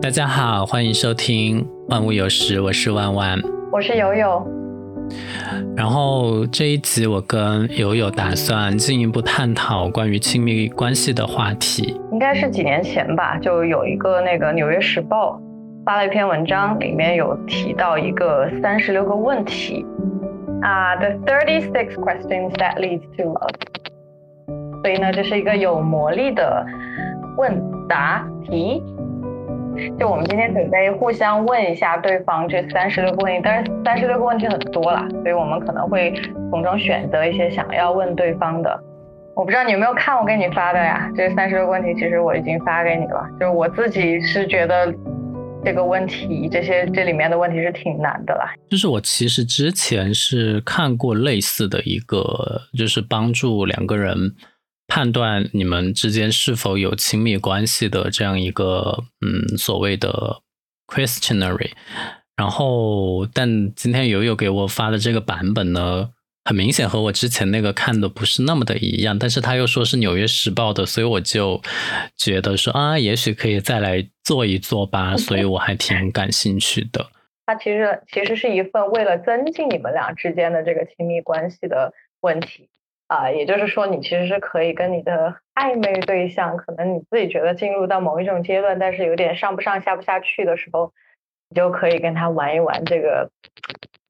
大家好，欢迎收听《万物有时》，我是万万，我是友友。然后这一集我跟友友打算进一步探讨关于亲密关系的话题。应该是几年前吧，就有一个那个《纽约时报》发了一篇文章，里面有提到一个三十六个问题啊，The thirty six questions that Leads to love。所以呢，这是一个有魔力的问答题。就我们今天准备互相问一下对方这三十六个问题，但是三十六个问题很多啦，所以我们可能会从中选择一些想要问对方的。我不知道你有没有看我给你发的呀？这三十六个问题其实我已经发给你了。就是我自己是觉得这个问题，这些这里面的问题是挺难的啦。就是我其实之前是看过类似的一个，就是帮助两个人。判断你们之间是否有亲密关系的这样一个嗯所谓的 questionary，然后但今天友友给我发的这个版本呢，很明显和我之前那个看的不是那么的一样，但是他又说是纽约时报的，所以我就觉得说啊，也许可以再来做一做吧，所以我还挺感兴趣的。它其实其实是一份为了增进你们俩之间的这个亲密关系的问题。啊，也就是说，你其实是可以跟你的暧昧对象，可能你自己觉得进入到某一种阶段，但是有点上不上下不下去的时候，你就可以跟他玩一玩这个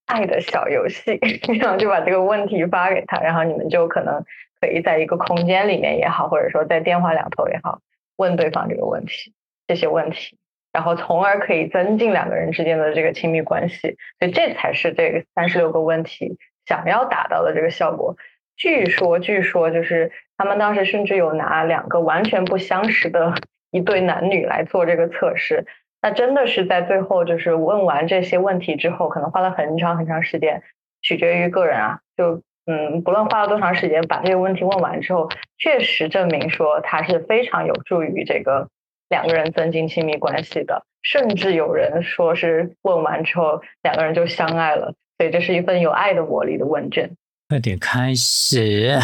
爱的小游戏，然后就把这个问题发给他，然后你们就可能可以在一个空间里面也好，或者说在电话两头也好，问对方这个问题，这些问题，然后从而可以增进两个人之间的这个亲密关系，所以这才是这个三十六个问题想要达到的这个效果。据说，据说就是他们当时甚至有拿两个完全不相识的 一对男女来做这个测试。那真的是在最后，就是问完这些问题之后，可能花了很长很长时间，取决于个人啊。就嗯，不论花了多长时间，把这个问题问完之后，确实证明说它是非常有助于这个两个人增进亲密关系的。甚至有人说是问完之后，两个人就相爱了。所以这是一份有爱的魔力的问卷。快点开始。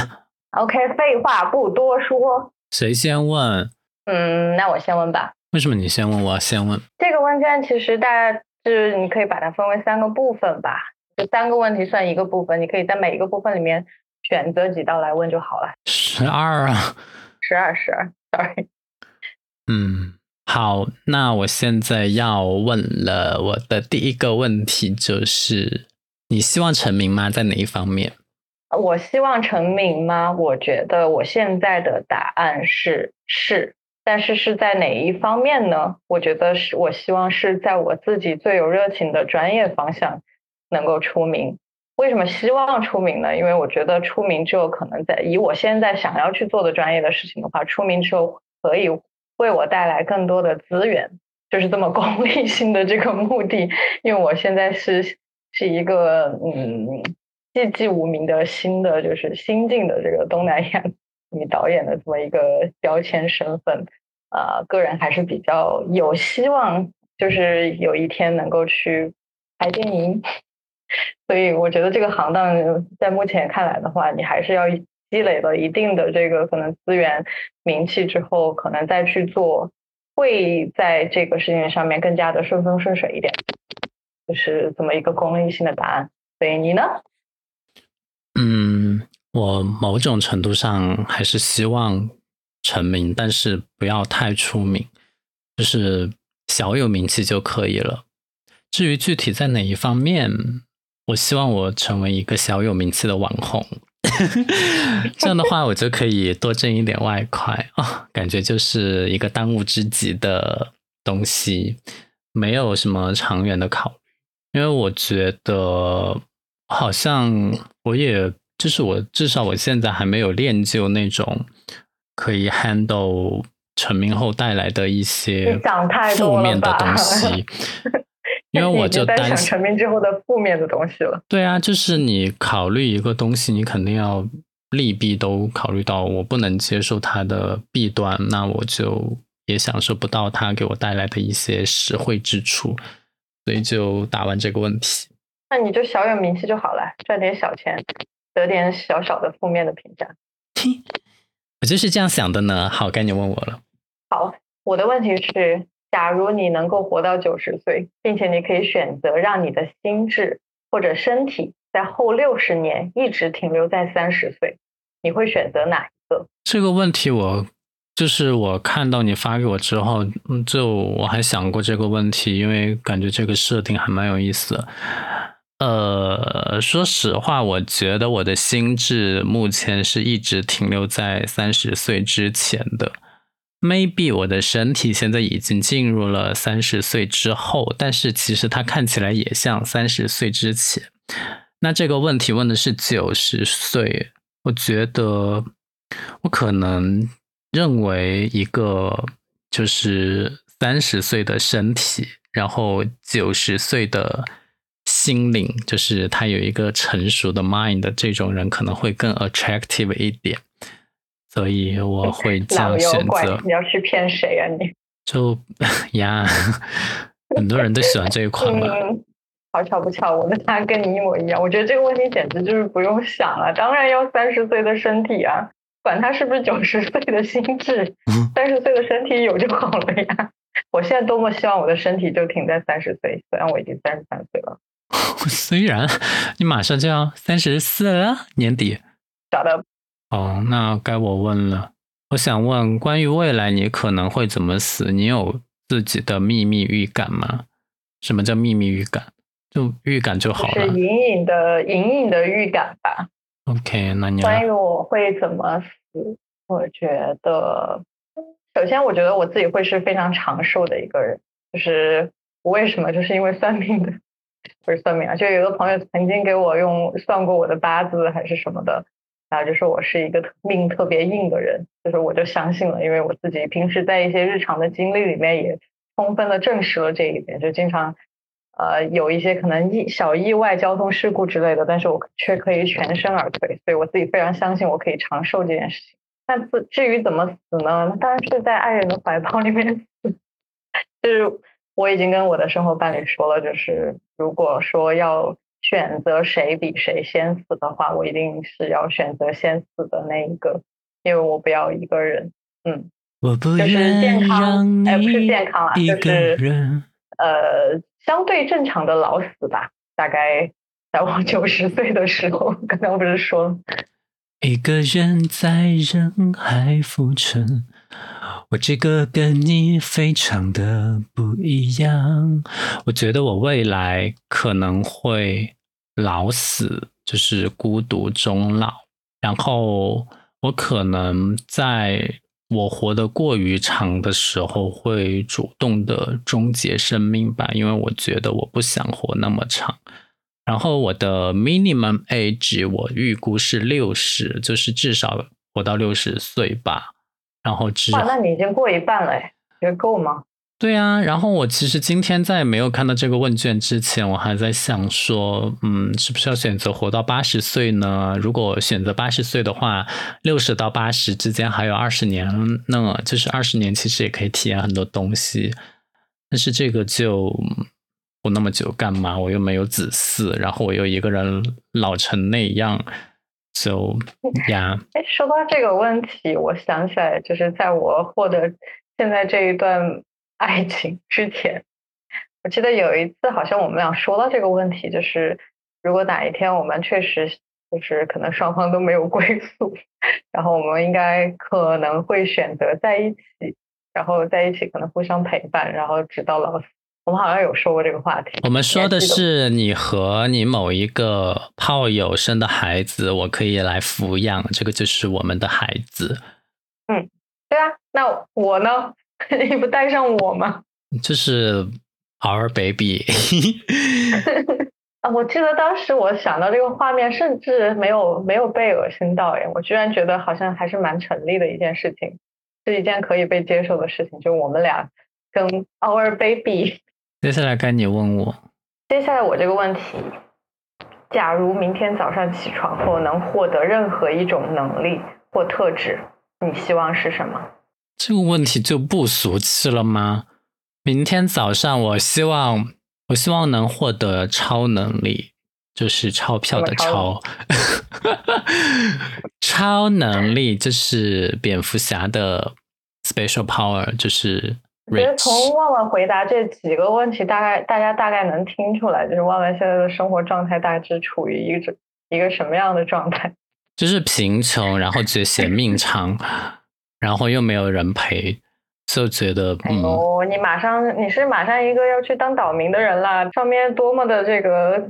OK，废话不多说。谁先问？嗯，那我先问吧。为什么你先问？我要先问。这个问卷其实大概是你可以把它分为三个部分吧，就三个问题算一个部分，你可以在每一个部分里面选择几道来问就好了。十二啊。十二，十二，sorry。嗯，好，那我现在要问了。我的第一个问题就是：你希望成名吗？在哪一方面？我希望成名吗？我觉得我现在的答案是是，但是是在哪一方面呢？我觉得是我希望是在我自己最有热情的专业方向能够出名。为什么希望出名呢？因为我觉得出名之后，可能在以我现在想要去做的专业的事情的话，出名之后可以为我带来更多的资源，就是这么功利性的这个目的。因为我现在是是一个嗯。寂寂无名的新的就是新晋的这个东南亚 女导演的这么一个标签身份，啊，个人还是比较有希望，就是有一天能够去拍电影。所以我觉得这个行当在目前看来的话，你还是要积累了一定的这个可能资源、名气之后，可能再去做，会在这个事情上面更加的顺风顺水一点。就是这么一个功利性的答案。所以你呢？嗯，我某种程度上还是希望成名，但是不要太出名，就是小有名气就可以了。至于具体在哪一方面，我希望我成为一个小有名气的网红，这样的话我就可以多挣一点外快啊，感觉就是一个当务之急的东西，没有什么长远的考虑，因为我觉得。好像我也就是我，至少我现在还没有练就那种可以 handle 成名后带来的一些负面的东 西，因为我就担心成名之后的负面的东西了。对啊，就是你考虑一个东西，你肯定要利弊都考虑到，我不能接受它的弊端，那我就也享受不到它给我带来的一些实惠之处，所以就答完这个问题。那你就小有名气就好了，赚点小钱，得点小小的负面的评价。我就是这样想的呢。好，该你问我了。好，我的问题是，假如你能够活到九十岁，并且你可以选择让你的心智或者身体在后六十年一直停留在三十岁，你会选择哪一个？这个问题我就是我看到你发给我之后，嗯，就我还想过这个问题，因为感觉这个设定还蛮有意思的。呃，说实话，我觉得我的心智目前是一直停留在三十岁之前的。Maybe 我的身体现在已经进入了三十岁之后，但是其实它看起来也像三十岁之前。那这个问题问的是九十岁，我觉得我可能认为一个就是三十岁的身体，然后九十岁的。心灵就是他有一个成熟的 mind 的这种人可能会更 attractive 一点，所以我会这样选择。你要去骗谁啊你？就 呀，很多人都喜欢这一款嘛。好巧不巧，我的答案跟你一模一样。我觉得这个问题简直就是不用想了，当然要三十岁的身体啊，管他是不是九十岁的心智，三十岁的身体有就好了呀。我现在多么希望我的身体就停在三十岁，虽然我已经三十三岁了。虽然你马上就要三十四了，年底。找的。哦，那该我问了。我想问，关于未来你可能会怎么死？你有自己的秘密预感吗？什么叫秘密预感？就预感就好了。是隐隐的、隐隐的预感吧。OK，那你关于我会怎么死？我觉得，首先，我觉得我自己会是非常长寿的一个人。就是我为什么？就是因为算命的。不是算命啊，就有个朋友曾经给我用算过我的八字还是什么的，然后就说我是一个命特别硬的人，就是我就相信了，因为我自己平时在一些日常的经历里面也充分的证实了这一点，就经常呃有一些可能意小意外、交通事故之类的，但是我却可以全身而退，所以我自己非常相信我可以长寿这件事情。那至至于怎么死呢？当然是在爱人的怀抱里面死，就是。我已经跟我的生活伴侣说了，就是如果说要选择谁比谁先死的话，我一定是要选择先死的那一个，因为我不要一个人，嗯，就是健康，哎，不是健康啊，就是呃，相对正常的老死吧，大概在我九十岁的时候，刚刚不是说，一个人在人海浮沉。我这个跟你非常的不一样，我觉得我未来可能会老死，就是孤独终老。然后我可能在我活得过于长的时候，会主动的终结生命吧，因为我觉得我不想活那么长。然后我的 minimum age 我预估是六十，就是至少活到六十岁吧。然后只哇，那你已经过一半了，哎，觉得够吗？对啊，然后我其实今天在没有看到这个问卷之前，我还在想说，嗯，是不是要选择活到八十岁呢？如果选择八十岁的话，六十到八十之间还有二十年，那就是二十年其实也可以体验很多东西。但是这个就不那么久干嘛？我又没有子嗣，然后我又一个人老成那样。So，yeah，哎，说到这个问题，我想起来，就是在我获得现在这一段爱情之前，我记得有一次，好像我们俩说到这个问题，就是如果哪一天我们确实就是可能双方都没有归宿，然后我们应该可能会选择在一起，然后在一起可能互相陪伴，然后直到老死。我们好像有说过这个话题。我们说的是你和你某一个炮友生的孩子，我可以来抚养，这个就是我们的孩子。嗯，对啊，那我呢？你不带上我吗？就是 our baby。啊，我记得当时我想到这个画面，甚至没有没有被恶心到哎，我居然觉得好像还是蛮成立的一件事情，是一件可以被接受的事情，就我们俩跟 our baby。接下来该你问我。接下来我这个问题，假如明天早上起床后能获得任何一种能力或特质，你希望是什么？这个问题就不俗气了吗？明天早上，我希望，我希望能获得超能力，就是钞票的超。超能力就是蝙蝠侠的 special power，就是。我觉得从万万回答这几个问题，大概大家大概能听出来，就是万万现在的生活状态大致处于一个一个什么样的状态？就是贫穷，然后觉得嫌命长，然后又没有人陪。就觉得，哦，你马上你是马上一个要去当岛民的人啦，上面多么的这个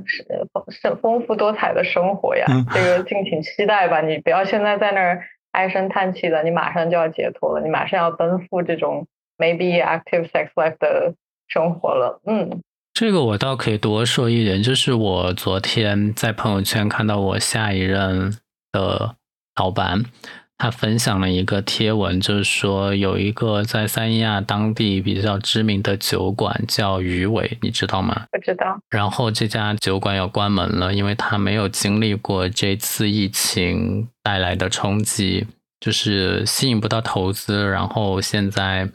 丰丰富多彩的生活呀！这个敬请期待吧，你不要现在在那儿唉声叹气的，你马上就要解脱了，你马上要奔赴这种 maybe active sex life 的生活了。嗯，这个我倒可以多说一点，就是我昨天在朋友圈看到我下一任的老板。他分享了一个贴文，就是说有一个在三亚当地比较知名的酒馆叫鱼尾，你知道吗？不知道。然后这家酒馆要关门了，因为他没有经历过这次疫情带来的冲击，就是吸引不到投资。然后现在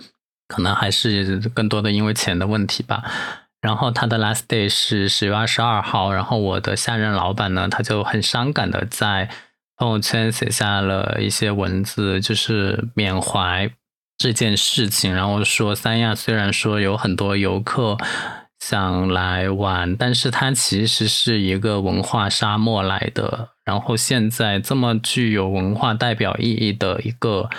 可能还是更多的因为钱的问题吧。然后他的 last day 是十月二十二号。然后我的下任老板呢，他就很伤感的在。朋友圈写下了一些文字，就是缅怀这件事情，然后说三亚虽然说有很多游客想来玩，但是它其实是一个文化沙漠来的。然后现在这么具有文化代表意义的一个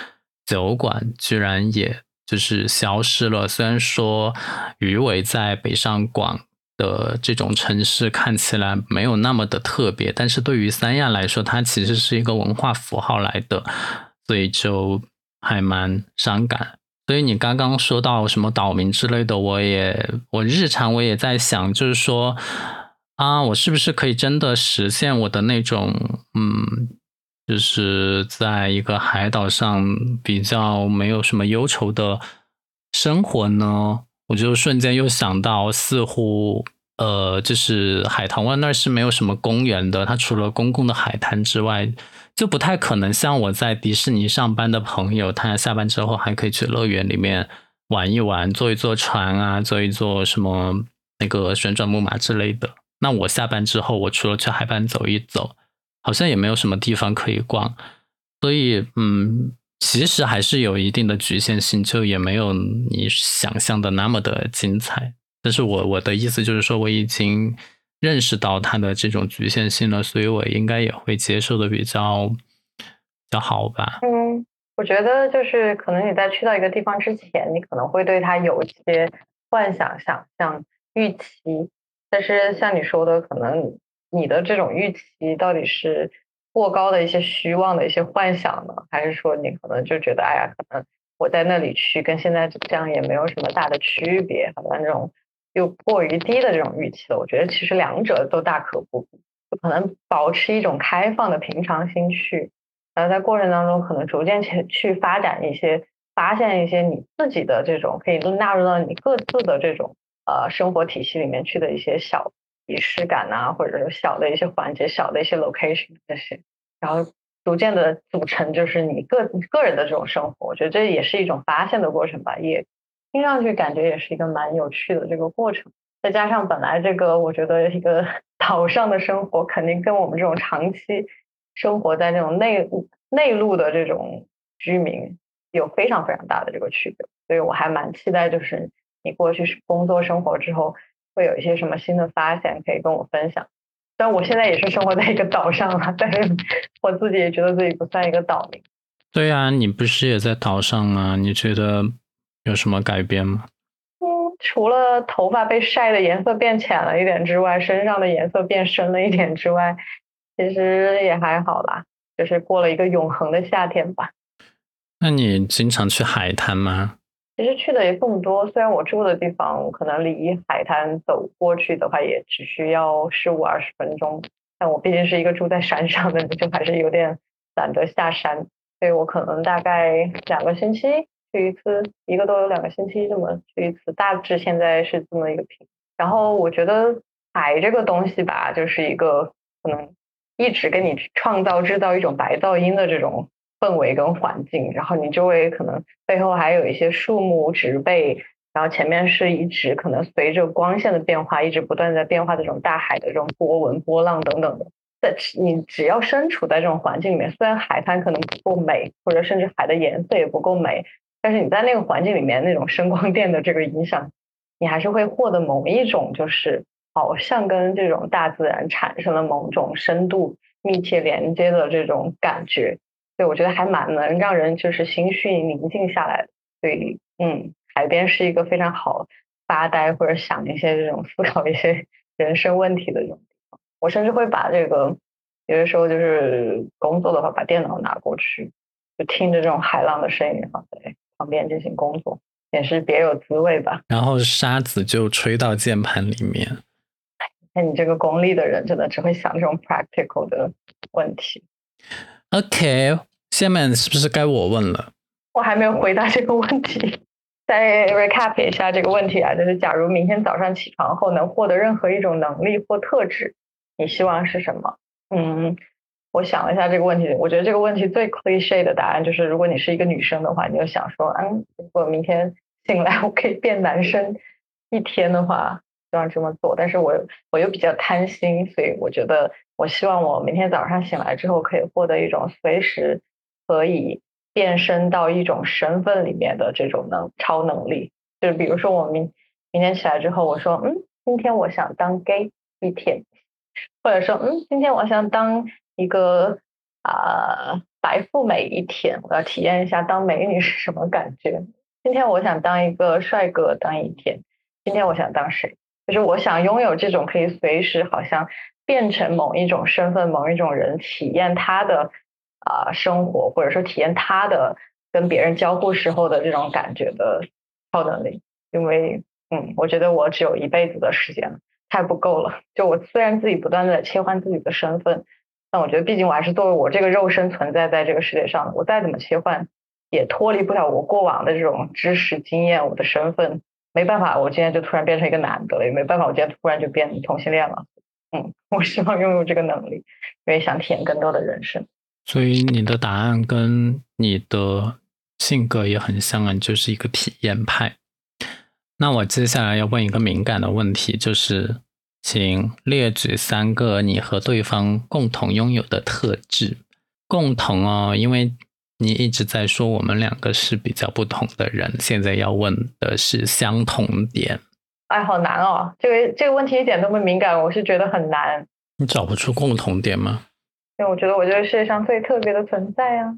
酒馆，居然也就是消失了。虽然说鱼尾在北上广。的这种城市看起来没有那么的特别，但是对于三亚来说，它其实是一个文化符号来的，所以就还蛮伤感。所以你刚刚说到什么岛民之类的，我也我日常我也在想，就是说啊，我是不是可以真的实现我的那种嗯，就是在一个海岛上比较没有什么忧愁的生活呢？我就瞬间又想到，似乎呃，就是海棠湾那儿是没有什么公园的，它除了公共的海滩之外，就不太可能像我在迪士尼上班的朋友，他下班之后还可以去乐园里面玩一玩，坐一坐船啊，坐一坐什么那个旋转木马之类的。那我下班之后，我除了去海滩走一走，好像也没有什么地方可以逛，所以嗯。其实还是有一定的局限性，就也没有你想象的那么的精彩。但是我我的意思就是说，我已经认识到它的这种局限性了，所以我应该也会接受的比较比较好吧。嗯，我觉得就是可能你在去到一个地方之前，你可能会对它有一些幻想、想象、预期。但是像你说的，可能你的这种预期到底是。过高的一些虚妄的一些幻想呢，还是说你可能就觉得，哎呀，可能我在那里去跟现在这样也没有什么大的区别，好像这种又过于低的这种预期了。我觉得其实两者都大可不必，就可能保持一种开放的平常心去，然后在过程当中可能逐渐去去发展一些，发现一些你自己的这种可以都纳入到你各自的这种呃生活体系里面去的一些小。仪式感呐，或者是小的一些环节、小的一些 location 这些，然后逐渐的组成就是你个你个人的这种生活。我觉得这也是一种发现的过程吧，也听上去感觉也是一个蛮有趣的这个过程。再加上本来这个，我觉得一个 岛上的生活肯定跟我们这种长期生活在这种内内陆的这种居民有非常非常大的这个区别。所以我还蛮期待，就是你过去工作生活之后。会有一些什么新的发现可以跟我分享？虽然我现在也是生活在一个岛上啊，但是 我自己也觉得自己不算一个岛民。对呀，你不是也在岛上吗？你觉得有什么改变吗？嗯，除了头发被晒的颜色变浅了一点之外，身上的颜色变深了一点之外，其实也还好啦，就是过了一个永恒的夏天吧。那你经常去海滩吗？其实去的也更多，虽然我住的地方可能离海滩走过去的话也只需要十五二十分钟，但我毕竟是一个住在山上的，就还是有点懒得下山，所以我可能大概两个星期去一次，一个都有两个星期这么去一次，大致现在是这么一个频。然后我觉得海这个东西吧，就是一个可能一直给你创造制造一种白噪音的这种。氛围跟环境，然后你周围可能背后还有一些树木植被，然后前面是一直可能随着光线的变化，一直不断在变化的这种大海的这种波纹、波浪等等的。在你只要身处在这种环境里面，虽然海滩可能不够美，或者甚至海的颜色也不够美，但是你在那个环境里面那种声光电的这个影响，你还是会获得某一种就是好像跟这种大自然产生了某种深度密切连接的这种感觉。对我觉得还蛮能让人就是心绪宁静下来。所以，嗯，海边是一个非常好发呆或者想一些这种思考一些人生问题的这种地方。我甚至会把这个有的时候就是工作的话，把电脑拿过去，就听着这种海浪的声音，然后在旁边进行工作，也是别有滋味吧。然后沙子就吹到键盘里面。那你这个功利的人，真的只会想这种 practical 的问题。OK，下面是不是该我问了？我还没有回答这个问题，再 recap 一下这个问题啊，就是假如明天早上起床后能获得任何一种能力或特质，你希望是什么？嗯，我想了一下这个问题，我觉得这个问题最 cliche 的答案就是，如果你是一个女生的话，你就想说，嗯，如果明天醒来我可以变男生一天的话，希望这么做。但是我我又比较贪心，所以我觉得我希望我明天早上醒来之后可以获得一种随时可以。变身到一种身份里面的这种能超能力，就是比如说我明明天起来之后，我说嗯，今天我想当 gay 一天，或者说嗯，今天我想当一个啊白富美一天，我要体验一下当美女是什么感觉。今天我想当一个帅哥当一天，今天我想当谁？就是我想拥有这种可以随时好像变成某一种身份、某一种人，体验他的。啊，生活或者说体验他的跟别人交互时候的这种感觉的超能力，因为嗯，我觉得我只有一辈子的时间，太不够了。就我虽然自己不断的切换自己的身份，但我觉得毕竟我还是作为我这个肉身存在在这个世界上，我再怎么切换，也脱离不了我过往的这种知识经验，我的身份没办法，我今天就突然变成一个男的了，也没办法，我今天突然就变同性恋了。嗯，我希望拥有这个能力，因为想体验更多的人生。所以你的答案跟你的性格也很像啊，就是一个体验派。那我接下来要问一个敏感的问题，就是请列举三个你和对方共同拥有的特质。共同哦，因为你一直在说我们两个是比较不同的人，现在要问的是相同点。哎，好难哦，这个这个问题一点都不敏感，我是觉得很难。你找不出共同点吗？因为我觉得我这个世界上最特别的存在呀，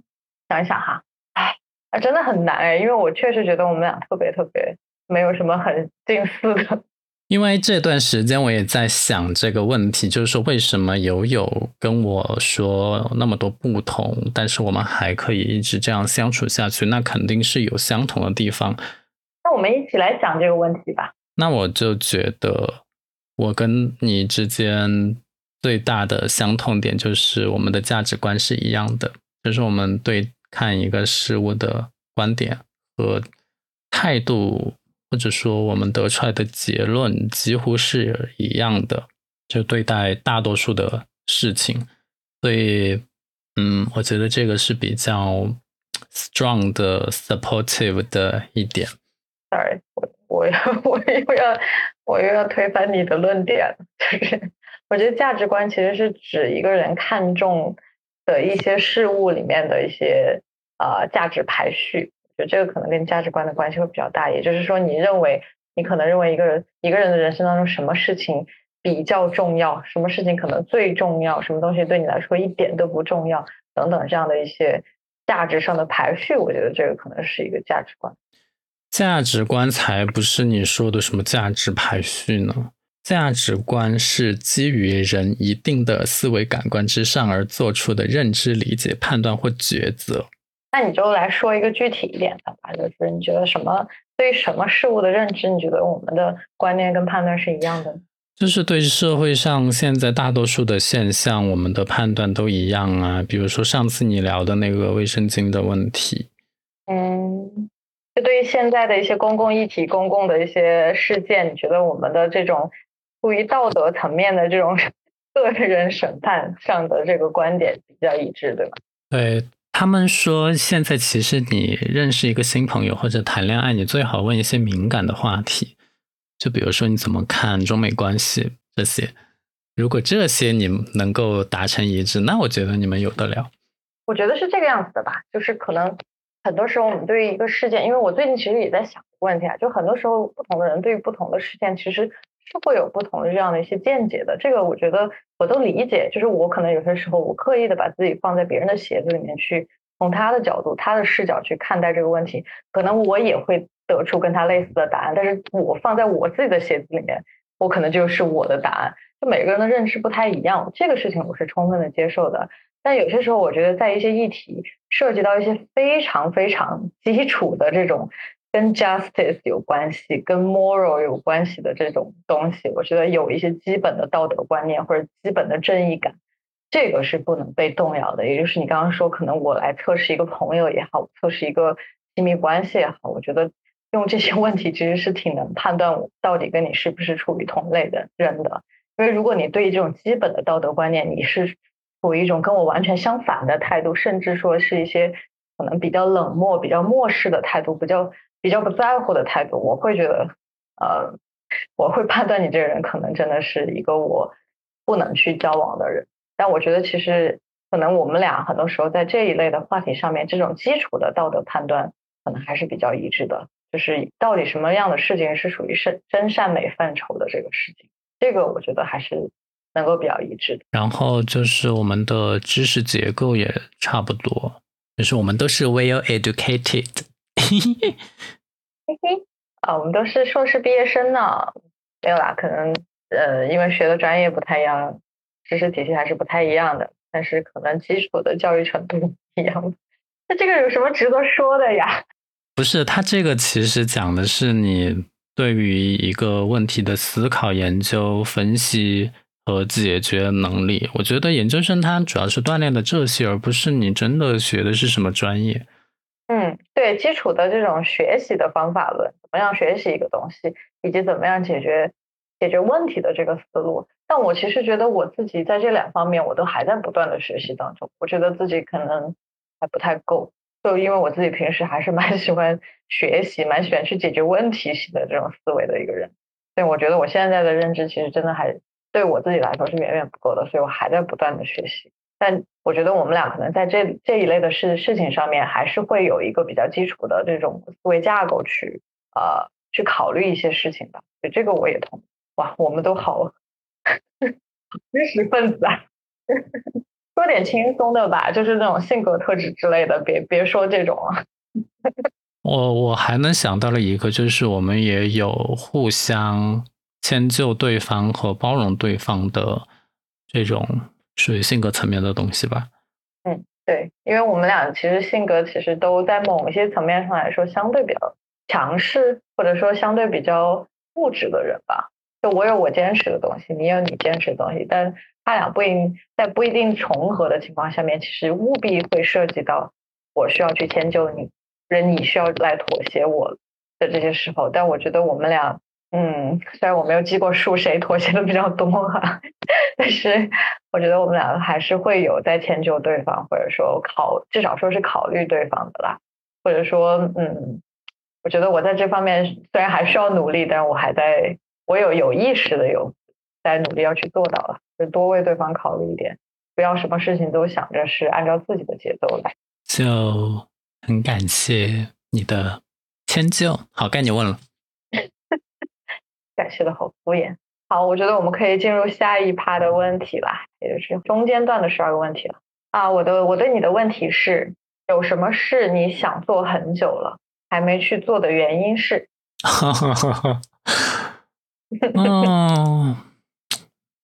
想一想哈，哎，啊真的很难哎，因为我确实觉得我们俩特别特别，没有什么很近似的。因为这段时间我也在想这个问题，就是说为什么友友跟我说那么多不同，但是我们还可以一直这样相处下去，那肯定是有相同的地方。那我们一起来讲这个问题吧。那我就觉得我跟你之间。最大的相同点就是我们的价值观是一样的，就是我们对看一个事物的观点和态度，或者说我们得出来的结论几乎是一样的，就对待大多数的事情。所以，嗯，我觉得这个是比较 strong 的 supportive 的一点。Sorry，我要 我又要我又要推翻你的论点，就是。我觉得价值观其实是指一个人看重的一些事物里面的一些呃价值排序。就这个可能跟价值观的关系会比较大。也就是说，你认为你可能认为一个人一个人的人生当中什么事情比较重要，什么事情可能最重要，什么东西对你来说一点都不重要，等等这样的一些价值上的排序。我觉得这个可能是一个价值观。价值观才不是你说的什么价值排序呢？价值观是基于人一定的思维感官之上而做出的认知、理解、判断或抉择。那你就来说一个具体一点的吧，就是你觉得什么对什么事物的认知，你觉得我们的观念跟判断是一样的？就是对社会上现在大多数的现象，我们的判断都一样啊。比如说上次你聊的那个卫生巾的问题，嗯，就对于现在的一些公共议题、公共的一些事件，你觉得我们的这种。出于道德层面的这种 个人审判上的这个观点比较一致，对吗？对他们说，现在其实你认识一个新朋友或者谈恋爱，你最好问一些敏感的话题，就比如说你怎么看中美关系这些。如果这些你能够达成一致，那我觉得你们有得聊。我觉得是这个样子的吧，就是可能。很多时候我们对于一个事件，因为我最近其实也在想问题啊，就很多时候不同的人对于不同的事件，其实是会有不同的这样的一些见解的。这个我觉得我都理解，就是我可能有些时候我刻意的把自己放在别人的鞋子里面去，从他的角度、他的视角去看待这个问题，可能我也会得出跟他类似的答案。但是我放在我自己的鞋子里面，我可能就是我的答案。就每个人的认知不太一样，这个事情我是充分的接受的。但有些时候，我觉得在一些议题涉及到一些非常非常基础的这种跟 justice 有关系、跟 moral 有关系的这种东西，我觉得有一些基本的道德观念或者基本的正义感，这个是不能被动摇的。也就是你刚刚说，可能我来测试一个朋友也好，测试一个亲密关系也好，我觉得用这些问题其实是挺能判断我到底跟你是不是处于同类的人的。因为如果你对这种基本的道德观念你是处于一种跟我完全相反的态度，甚至说是一些可能比较冷漠、比较漠视的态度，比较比较不在乎的态度，我会觉得，呃，我会判断你这个人可能真的是一个我不能去交往的人。但我觉得其实可能我们俩很多时候在这一类的话题上面，这种基础的道德判断可能还是比较一致的，就是到底什么样的事情是属于真真善美范畴的这个事情。这个我觉得还是能够比较一致的。然后就是我们的知识结构也差不多，就是我们都是 well educated。嘿嘿，啊，我们都是硕士毕业生呢。没有啦，可能呃，因为学的专业不太一样，知识体系还是不太一样的，但是可能基础的教育程度一样。那这个有什么值得说的呀？不是，他这个其实讲的是你。对于一个问题的思考、研究、分析和解决能力，我觉得研究生他主要是锻炼的这些，而不是你真的学的是什么专业。嗯，对，基础的这种学习的方法论，怎么样学习一个东西，以及怎么样解决解决问题的这个思路。但我其实觉得我自己在这两方面，我都还在不断的学习当中。我觉得自己可能还不太够。就因为我自己平时还是蛮 喜欢学习，蛮喜欢去解决问题型的这种思维的一个人，所以我觉得我现在的认知其实真的还对我自己来说是远远不够的，所以我还在不断的学习。但我觉得我们俩可能在这这一类的事事情上面，还是会有一个比较基础的这种思维架构去呃去考虑一些事情的。所以这个我也同哇，我们都好知识分子啊。说点轻松的吧，就是那种性格特质之类的，别别说这种了。我我还能想到了一个，就是我们也有互相迁就对方和包容对方的这种属于性格层面的东西吧。嗯，对，因为我们俩其实性格其实都在某一些层面上来说相对比较强势，或者说相对比较固执的人吧。就我有我坚持的东西，你有你坚持的东西，但。他俩不一在不一定重合的情况下面，其实务必会涉及到我需要去迁就你，人你需要来妥协我的这些时候。但我觉得我们俩，嗯，虽然我没有记过数谁妥协的比较多哈，但是我觉得我们两个还是会有在迁就对方，或者说考至少说是考虑对方的啦。或者说，嗯，我觉得我在这方面虽然还需要努力，但是我还在，我有有意识的有在努力要去做到了。就多为对方考虑一点，不要什么事情都想着是按照自己的节奏来。就很感谢你的迁就。好，该你问了。感谢的好敷衍。好，我觉得我们可以进入下一趴的问题了，也就是中间段的十二个问题了。啊，我的我对你的问题是：有什么事你想做很久了，还没去做的原因是？哈哈哈哈。嗯。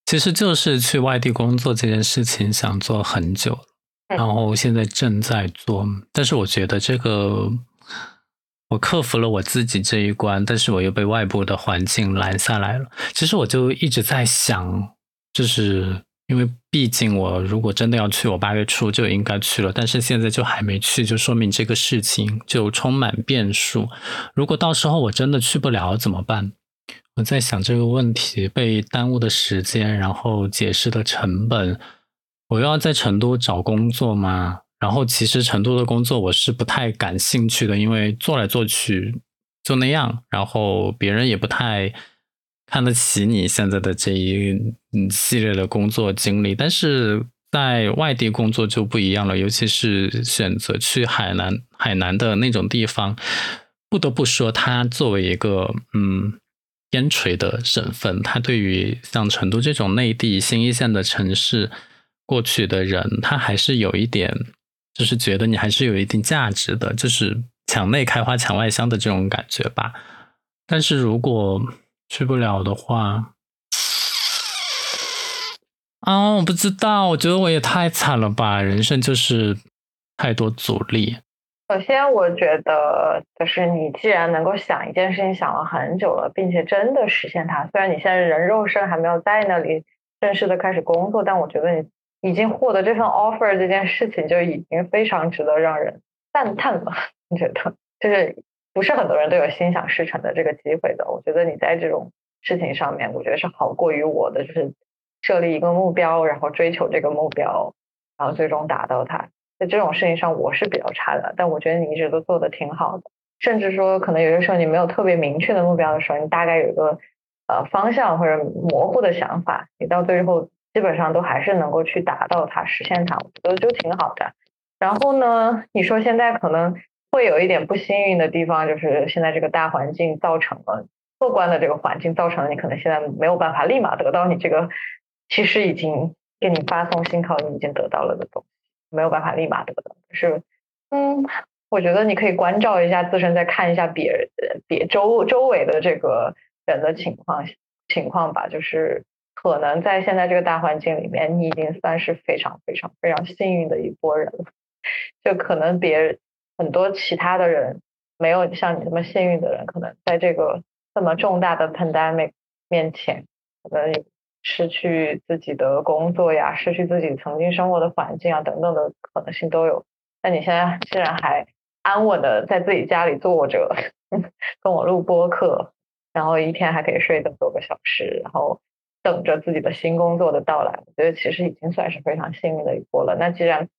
其实就是去外地工作这件事情想做很久然后现在正在做，但是我觉得这个我克服了我自己这一关，但是我又被外部的环境拦下来了。其实我就一直在想，就是因为毕竟我如果真的要去，我八月初就应该去了，但是现在就还没去，就说明这个事情就充满变数。如果到时候我真的去不了怎么办？我在想这个问题，被耽误的时间，然后解释的成本，我又要在成都找工作吗？然后其实成都的工作我是不太感兴趣的，因为做来做去就那样，然后别人也不太看得起你现在的这一系列的工作经历。但是在外地工作就不一样了，尤其是选择去海南海南的那种地方，不得不说，它作为一个嗯边陲的省份，它对于像成都这种内地新一线的城市过去的人，他还是有一点，就是觉得你还是有一定价值的，就是墙内开花墙外香的这种感觉吧。但是如果去不了的话，啊，我不知道，我觉得我也太惨了吧！人生就是太多阻力。首先，我觉得就是你既然能够想一件事情想了很久了，并且真的实现它，虽然你现在人肉身还没有在那里正式的开始工作，但我觉得你已经获得这份 offer 这件事情就已经非常值得让人赞叹了。你觉得就是不是很多人都有心想事成的这个机会的。我觉得你在这种事情上面，我觉得是好过于我的，就是。设立一个目标，然后追求这个目标，然后最终达到它。在这种事情上，我是比较差的，但我觉得你一直都做的挺好的。甚至说，可能有些时候你没有特别明确的目标的时候，你大概有一个呃方向或者模糊的想法，你到最后基本上都还是能够去达到它、实现它，我觉得就挺好的。然后呢，你说现在可能会有一点不幸运的地方，就是现在这个大环境造成了客观的这个环境造成了你可能现在没有办法立马得到你这个。其实已经给你发送信号，你已经得到了的东西，没有办法立马得到。是，嗯，我觉得你可以关照一下自身，再看一下别人、别周周围的这个人的情况情况吧。就是可能在现在这个大环境里面，你已经算是非常非常非常幸运的一波人了。就可能别很多其他的人没有像你这么幸运的人，可能在这个这么重大的 pandemic 面前，可能。失去自己的工作呀，失去自己曾经生活的环境啊，等等的可能性都有。那你现在竟然还安稳的在自己家里坐着，跟我录播客，然后一天还可以睡这么多个小时，然后等着自己的新工作的到来，我觉得其实已经算是非常幸运的一波了。那既然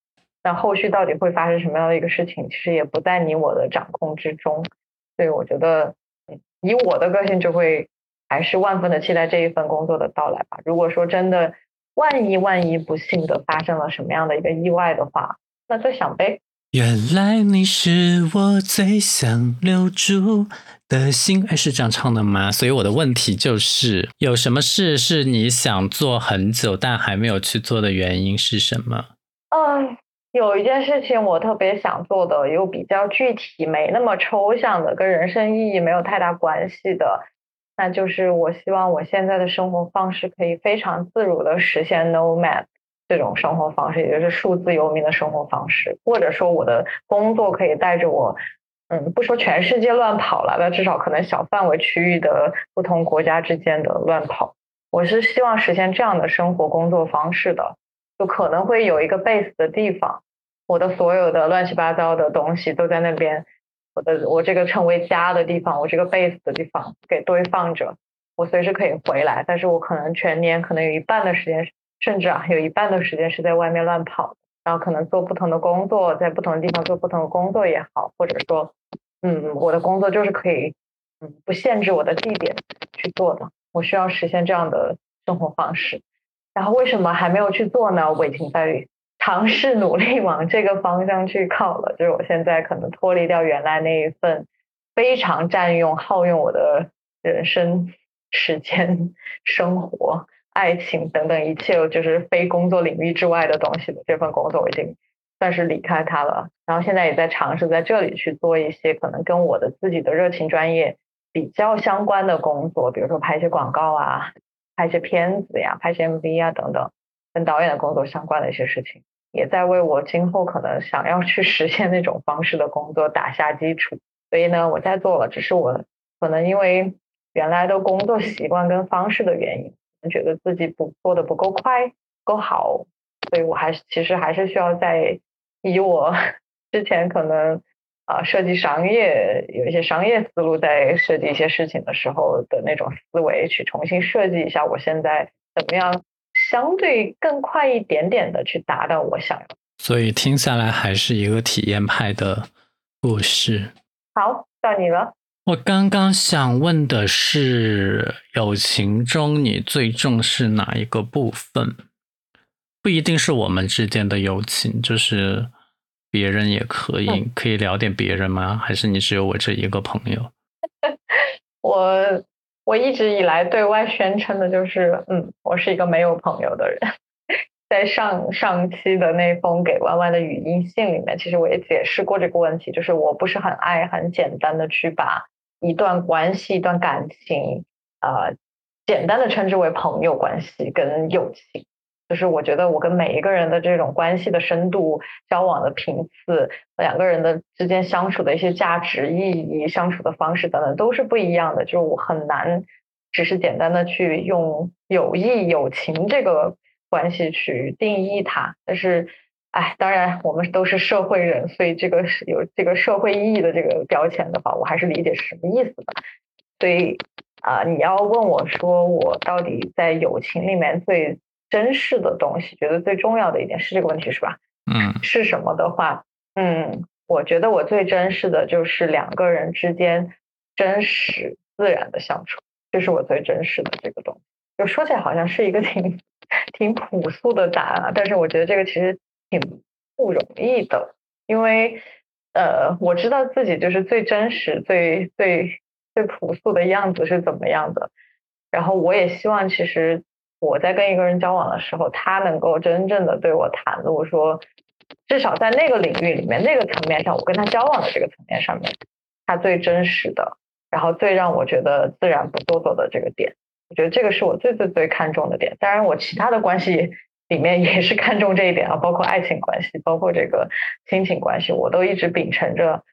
那后续到底会发生什么样的一个事情，其实也不在你我的掌控之中。所以我觉得，以我的个性就会。还是万分的期待这一份工作的到来吧。如果说真的万一万一不幸的发生了什么样的一个意外的话，那再想呗。原来你是我最想留住的心，哎，是这样唱的吗？所以我的问题就是，有什么事是你想做很久但还没有去做的原因是什么？嗯，有一件事情我特别想做的，又比较具体，没那么抽象的，跟人生意义没有太大关系的。那就是我希望我现在的生活方式可以非常自如的实现 nomad 这种生活方式，也就是数字游民的生活方式，或者说我的工作可以带着我，嗯，不说全世界乱跑了，那至少可能小范围区域的不同国家之间的乱跑。我是希望实现这样的生活工作方式的，就可能会有一个 base 的地方，我的所有的乱七八糟的东西都在那边。我的我这个称为家的地方，我这个 base 的地方给堆放着，我随时可以回来。但是我可能全年可能有一半的时间，甚至啊有一半的时间是在外面乱跑，然后可能做不同的工作，在不同的地方做不同的工作也好，或者说，嗯，我的工作就是可以，嗯，不限制我的地点去做的。我需要实现这样的生活方式。然后为什么还没有去做呢？我已经在。尝试努力往这个方向去靠了，就是我现在可能脱离掉原来那一份非常占用、耗用我的人生时间、生活、爱情等等一切，就是非工作领域之外的东西的这份工作，我已经算是离开它了。然后现在也在尝试在这里去做一些可能跟我的自己的热情专业比较相关的工作，比如说拍一些广告啊、拍一些片子呀、拍一些 MV 啊等等，跟导演的工作相关的一些事情。也在为我今后可能想要去实现那种方式的工作打下基础，所以呢，我在做了，只是我可能因为原来的工作习惯跟方式的原因，觉得自己不做的不够快、够好，所以我还是其实还是需要在以我之前可能啊设计商业有一些商业思路，在设计一些事情的时候的那种思维去重新设计一下，我现在怎么样？相对更快一点点的去达到我想要，所以听下来还是一个体验派的故事。好，到你了。我刚刚想问的是，友情中你最重视哪一个部分？不一定是我们之间的友情，就是别人也可以，可以聊点别人吗？还是你只有我这一个朋友？我我一直以来对外宣称的就是，嗯，我是一个没有朋友的人。在上上期的那封给弯弯的语音信里面，其实我也解释过这个问题，就是我不是很爱很简单的去把一段关系、一段感情，呃，简单的称之为朋友关系跟友情。就是我觉得我跟每一个人的这种关系的深度、交往的频次、两个人的之间相处的一些价值意义、相处的方式等等，都是不一样的。就我很难只是简单的去用友谊、友情这个关系去定义它。但是，哎，当然我们都是社会人，所以这个是有这个社会意义的这个标签的话，我还是理解是什么意思的。所以啊，你要问我说，我到底在友情里面最。珍视的东西，觉得最重要的一点是这个问题是吧？嗯，是什么的话，嗯，我觉得我最珍视的就是两个人之间真实自然的相处，这是我最珍视的这个东西。就说起来好像是一个 挺挺朴素的答案，但是我觉得这个其实挺不容易的，因为呃，我知道自己就是最真实、最最最朴素的样子是怎么样的，然后我也希望其实。我在跟一个人交往的时候，他能够真正的对我袒露说，至少在那个领域里面、那个层面上，我跟他交往的这个层面上面，他最真实的，然后最让我觉得自然不做作的这个点，我觉得这个是我最最最看重的点。当然，我其他的关系里面也是看重这一点啊，包括爱情关系，包括这个亲情关系，我都一直秉承着，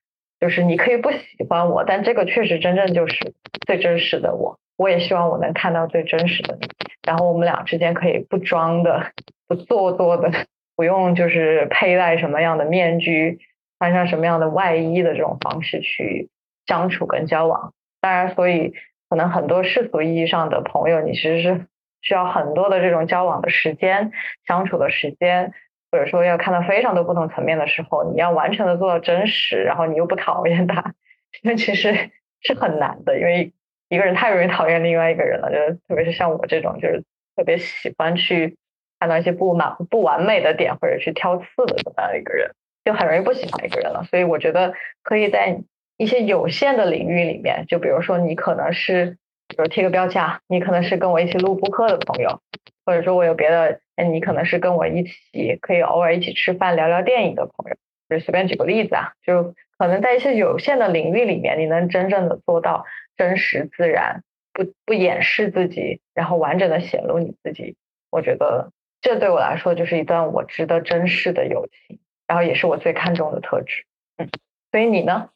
就是你可以不喜欢我，但这个确实真正就是最真实的我。我也希望我能看到最真实的你，然后我们俩之间可以不装的、不做作的，不用就是佩戴什么样的面具、穿上什么样的外衣的这种方式去相处跟交往。当然，所以可能很多世俗意义上的朋友，你其实是需要很多的这种交往的时间、相处的时间，或者说要看到非常多不同层面的时候，你要完全的做到真实，然后你又不讨厌他，那其实是很难的，因为。一个人太容易讨厌另外一个人了，就是特别是像我这种，就是特别喜欢去看到一些不满、不完美的点，或者去挑刺的这么样一个人，就很容易不喜欢一个人了。所以我觉得可以在一些有限的领域里面，就比如说你可能是，比如贴个标签啊，你可能是跟我一起录播客的朋友，或者说我有别的，你可能是跟我一起可以偶尔一起吃饭、聊聊电影的朋友，就随便举个例子啊，就可能在一些有限的领域里面，你能真正的做到。真实自然，不不掩饰自己，然后完整的显露你自己。我觉得这对我来说就是一段我值得珍视的友情，然后也是我最看重的特质。嗯，所以你呢？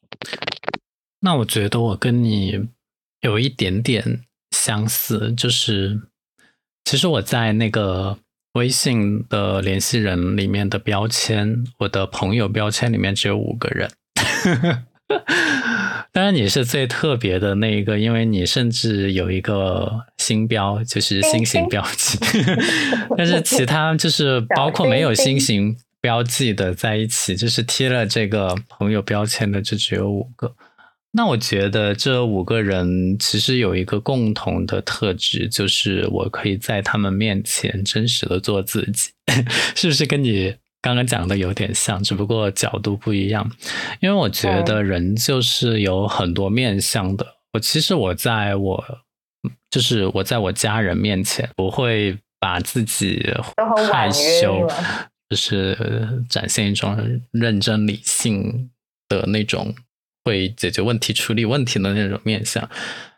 那我觉得我跟你有一点点相似，就是其实我在那个微信的联系人里面的标签，我的朋友标签里面只有五个人。当然你是最特别的那一个，因为你甚至有一个星标，就是星星标记。但是其他就是包括没有星星标记的在一起，就是贴了这个朋友标签的，就只有五个。那我觉得这五个人其实有一个共同的特质，就是我可以在他们面前真实的做自己，是不是跟你？刚刚讲的有点像，只不过角度不一样。因为我觉得人就是有很多面相的。我其实我在我就是我在我家人面前不会把自己害羞，就是展现一种认真理性的那种会解决问题、处理问题的那种面相。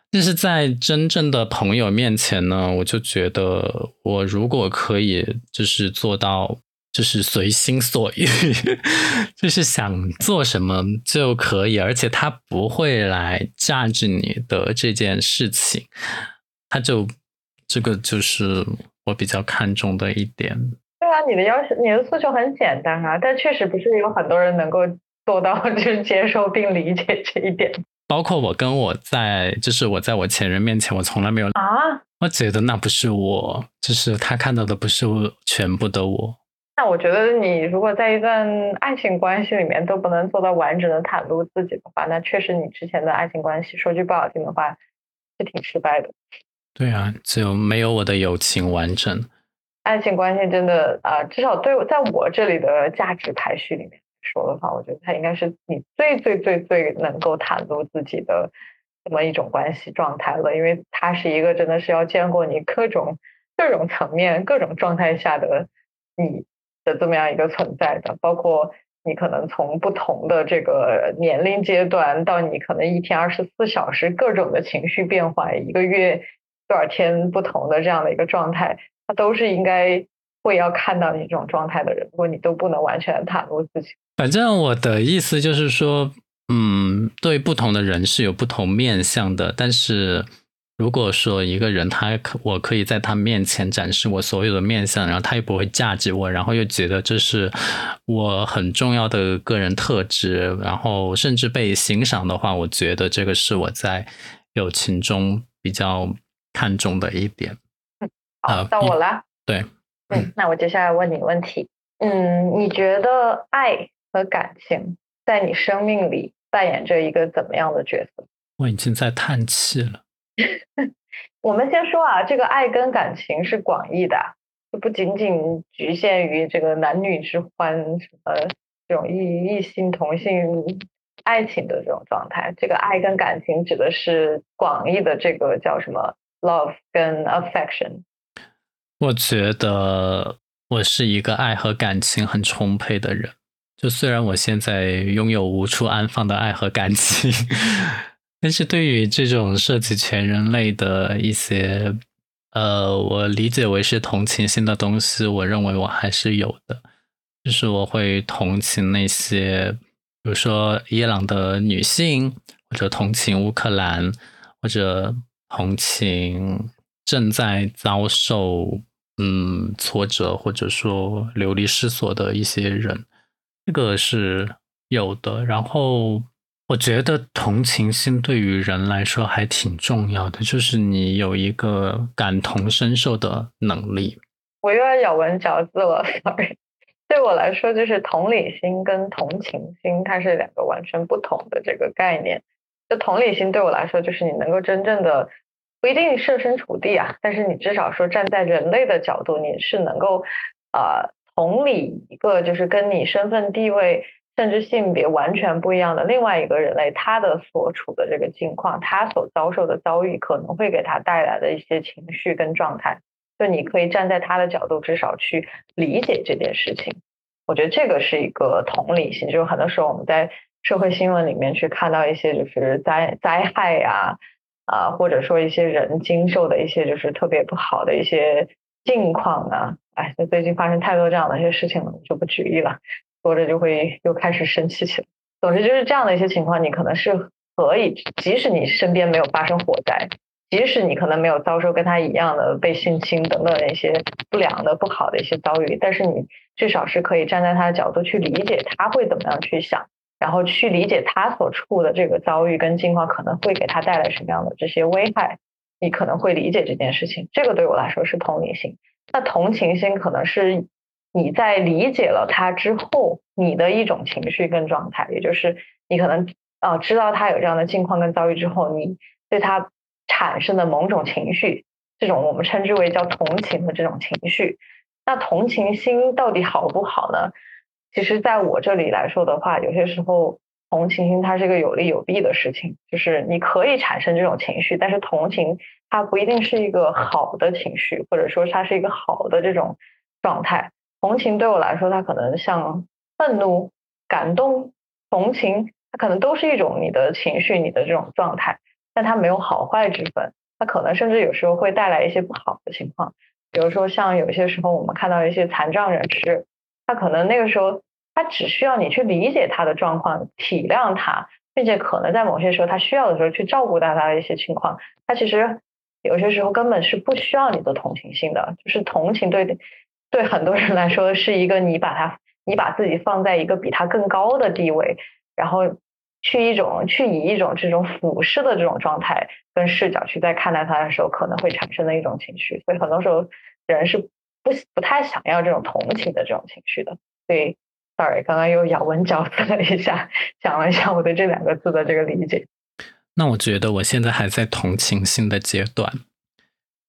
但是在真正的朋友面前呢，我就觉得我如果可以就是做到。就是随心所欲，就是想做什么就可以，而且他不会来榨制你的这件事情，他就这个就是我比较看重的一点。对啊，你的要求、你的诉求很简单啊，但确实不是有很多人能够做到，就是接受并理解这一点。包括我跟我在，就是我在我前任面前，我从来没有啊，我觉得那不是我，就是他看到的不是全部的我。那我觉得，你如果在一段爱情关系里面都不能做到完整的袒露自己的话，那确实你之前的爱情关系，说句不好听的话，是挺失败的。对啊，就没有我的友情完整。爱情关系真的啊，至少对在我这里的价值排序里面说的话，我觉得它应该是你最最最最能够袒露自己的这么一种关系状态了，因为它是一个真的是要见过你各种各种层面、各种状态下的你的这么样一个存在的，包括你可能从不同的这个年龄阶段到你可能一天二十四小时各种的情绪变化，一个月多少天不同的这样的一个状态。他都是应该会要看到你这种状态的人，如果你都不能完全袒露自己。反正我的意思就是说，嗯，对不同的人是有不同面相的。但是如果说一个人他可我可以在他面前展示我所有的面相，然后他又不会价值我，然后又觉得这是我很重要的个人特质，然后甚至被欣赏的话，我觉得这个是我在友情中比较看重的一点。好，到我了。对，嗯，那我接下来问你问题。嗯，你觉得爱和感情在你生命里扮演着一个怎么样的角色？我已经在叹气了。我们先说啊，这个爱跟感情是广义的，就不仅仅局限于这个男女之欢什么这种异异性同性爱情的这种状态。这个爱跟感情指的是广义的这个叫什么 love 跟 affection。我觉得我是一个爱和感情很充沛的人，就虽然我现在拥有无处安放的爱和感情，但是对于这种涉及全人类的一些，呃，我理解为是同情心的东西，我认为我还是有的，就是我会同情那些，比如说伊朗的女性，或者同情乌克兰，或者同情正在遭受。嗯，挫折或者说流离失所的一些人，这个是有的。然后我觉得同情心对于人来说还挺重要的，就是你有一个感同身受的能力。我又要咬文嚼字了，sorry。对我来说，就是同理心跟同情心，它是两个完全不同的这个概念。就同理心对我来说，就是你能够真正的。不一定设身处地啊，但是你至少说站在人类的角度，你是能够呃同理一个就是跟你身份地位甚至性别完全不一样的另外一个人类，他的所处的这个境况，他所遭受的遭遇可能会给他带来的一些情绪跟状态，就你可以站在他的角度，至少去理解这件事情。我觉得这个是一个同理心，就是很多时候我们在社会新闻里面去看到一些就是灾灾害呀。啊，或者说一些人经受的一些就是特别不好的一些境况呢，哎，就最近发生太多这样的一些事情了，就不举例了，说着就会又开始生气起来。总之就是这样的一些情况，你可能是可以，即使你身边没有发生火灾，即使你可能没有遭受跟他一样的被性侵等等的一些不良的不好的一些遭遇，但是你至少是可以站在他的角度去理解他会怎么样去想。然后去理解他所处的这个遭遇跟境况可能会给他带来什么样的这些危害，你可能会理解这件事情。这个对我来说是同理心。那同情心可能是你在理解了他之后，你的一种情绪跟状态，也就是你可能啊知道他有这样的境况跟遭遇之后，你对他产生的某种情绪，这种我们称之为叫同情的这种情绪。那同情心到底好不好呢？其实，在我这里来说的话，有些时候同情心它是一个有利有弊的事情，就是你可以产生这种情绪，但是同情它不一定是一个好的情绪，或者说它是一个好的这种状态。同情对我来说，它可能像愤怒、感动、同情，它可能都是一种你的情绪、你的这种状态，但它没有好坏之分，它可能甚至有时候会带来一些不好的情况，比如说像有些时候我们看到一些残障人士。他可能那个时候，他只需要你去理解他的状况，体谅他，并且可能在某些时候他需要的时候去照顾到他的一些情况。他其实有些时候根本是不需要你的同情心的，就是同情对对很多人来说是一个你把他你把自己放在一个比他更高的地位，然后去一种去以一种这种俯视的这种状态跟视角去在看待他的时候，可能会产生的一种情绪。所以很多时候人是。不不太想要这种同情的这种情绪的，所以，sorry，刚刚又咬文嚼字了一下，讲了一下我对这两个字的这个理解。那我觉得我现在还在同情心的阶段，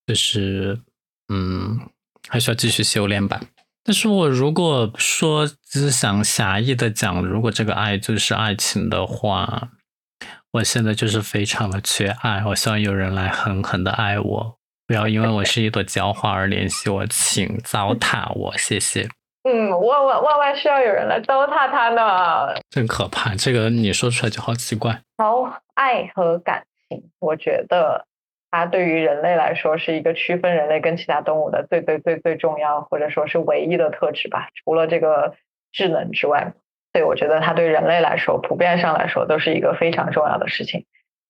就是，嗯，还需要继续修炼吧。但是我如果说只想狭义的讲，如果这个爱就是爱情的话，我现在就是非常的缺爱。我希望有人来狠狠的爱我，不要因为我是一朵娇花而联系我，请糟蹋我，谢谢。嗯，万万万万需要有人来糟蹋他呢，真可怕。这个你说出来就好奇怪。好，爱和感情，我觉得。它对于人类来说是一个区分人类跟其他动物的最最最最重要，或者说是唯一的特质吧。除了这个智能之外，所以我觉得它对人类来说，普遍上来说都是一个非常重要的事情。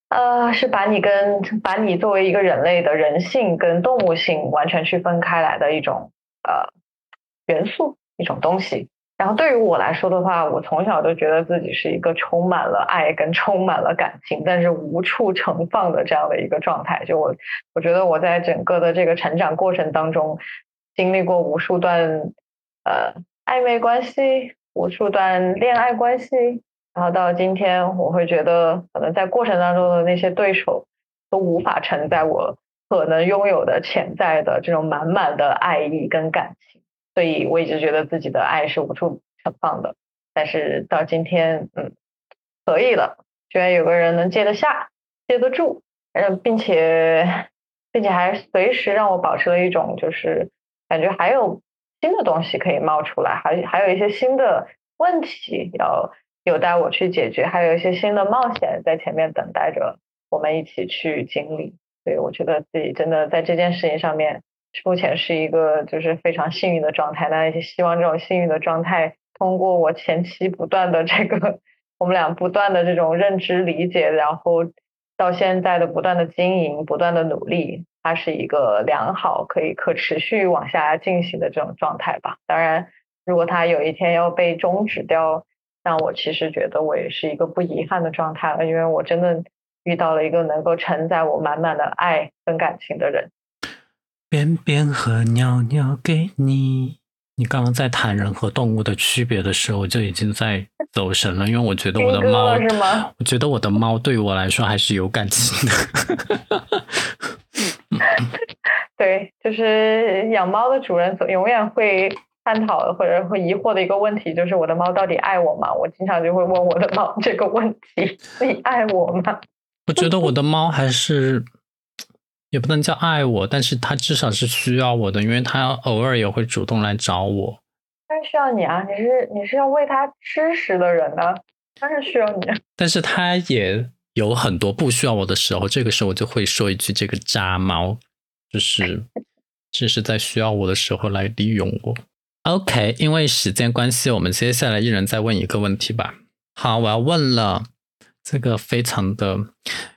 呃，是把你跟把你作为一个人类的人性跟动物性完全区分开来的一种呃元素，一种东西。然后对于我来说的话，我从小都觉得自己是一个充满了爱跟充满了感情，但是无处盛放的这样的一个状态。就我，我觉得我在整个的这个成长过程当中，经历过无数段呃暧昧关系，无数段恋爱关系，然后到今天，我会觉得可能在过程当中的那些对手都无法承载我可能拥有的潜在的这种满满的爱意跟感情。所以我一直觉得自己的爱是无处盛放的，但是到今天，嗯，可以了，居然有个人能接得下、接得住，嗯，并且，并且还随时让我保持了一种就是感觉还有新的东西可以冒出来，还还有一些新的问题要有待我去解决，还有一些新的冒险在前面等待着我们一起去经历。所以我觉得自己真的在这件事情上面。目前是一个就是非常幸运的状态，那也希望这种幸运的状态通过我前期不断的这个我们俩不断的这种认知理解，然后到现在的不断的经营、不断的努力，它是一个良好可以可持续往下进行的这种状态吧。当然，如果它有一天要被终止掉，那我其实觉得我也是一个不遗憾的状态了，因为我真的遇到了一个能够承载我满满的爱跟感情的人。便便和尿尿给你。你刚刚在谈人和动物的区别的时候，我就已经在走神了，因为我觉得我的猫，我觉得我的猫对于我来说还是有感情的。对，就是养猫的主人总永远会探讨或者会疑惑的一个问题，就是我的猫到底爱我吗？我经常就会问我的猫这个问题：你爱我吗？我觉得我的猫还是。也不能叫爱我，但是他至少是需要我的，因为他偶尔也会主动来找我。当然需要你啊！你是你是要喂他吃食的人呢，他是需要你。但是他也有很多不需要我的时候，这个时候我就会说一句：“这个渣猫，就是这是在需要我的时候来利用我。” OK，因为时间关系，我们接下来一人再问一个问题吧。好，我要问了，这个非常的。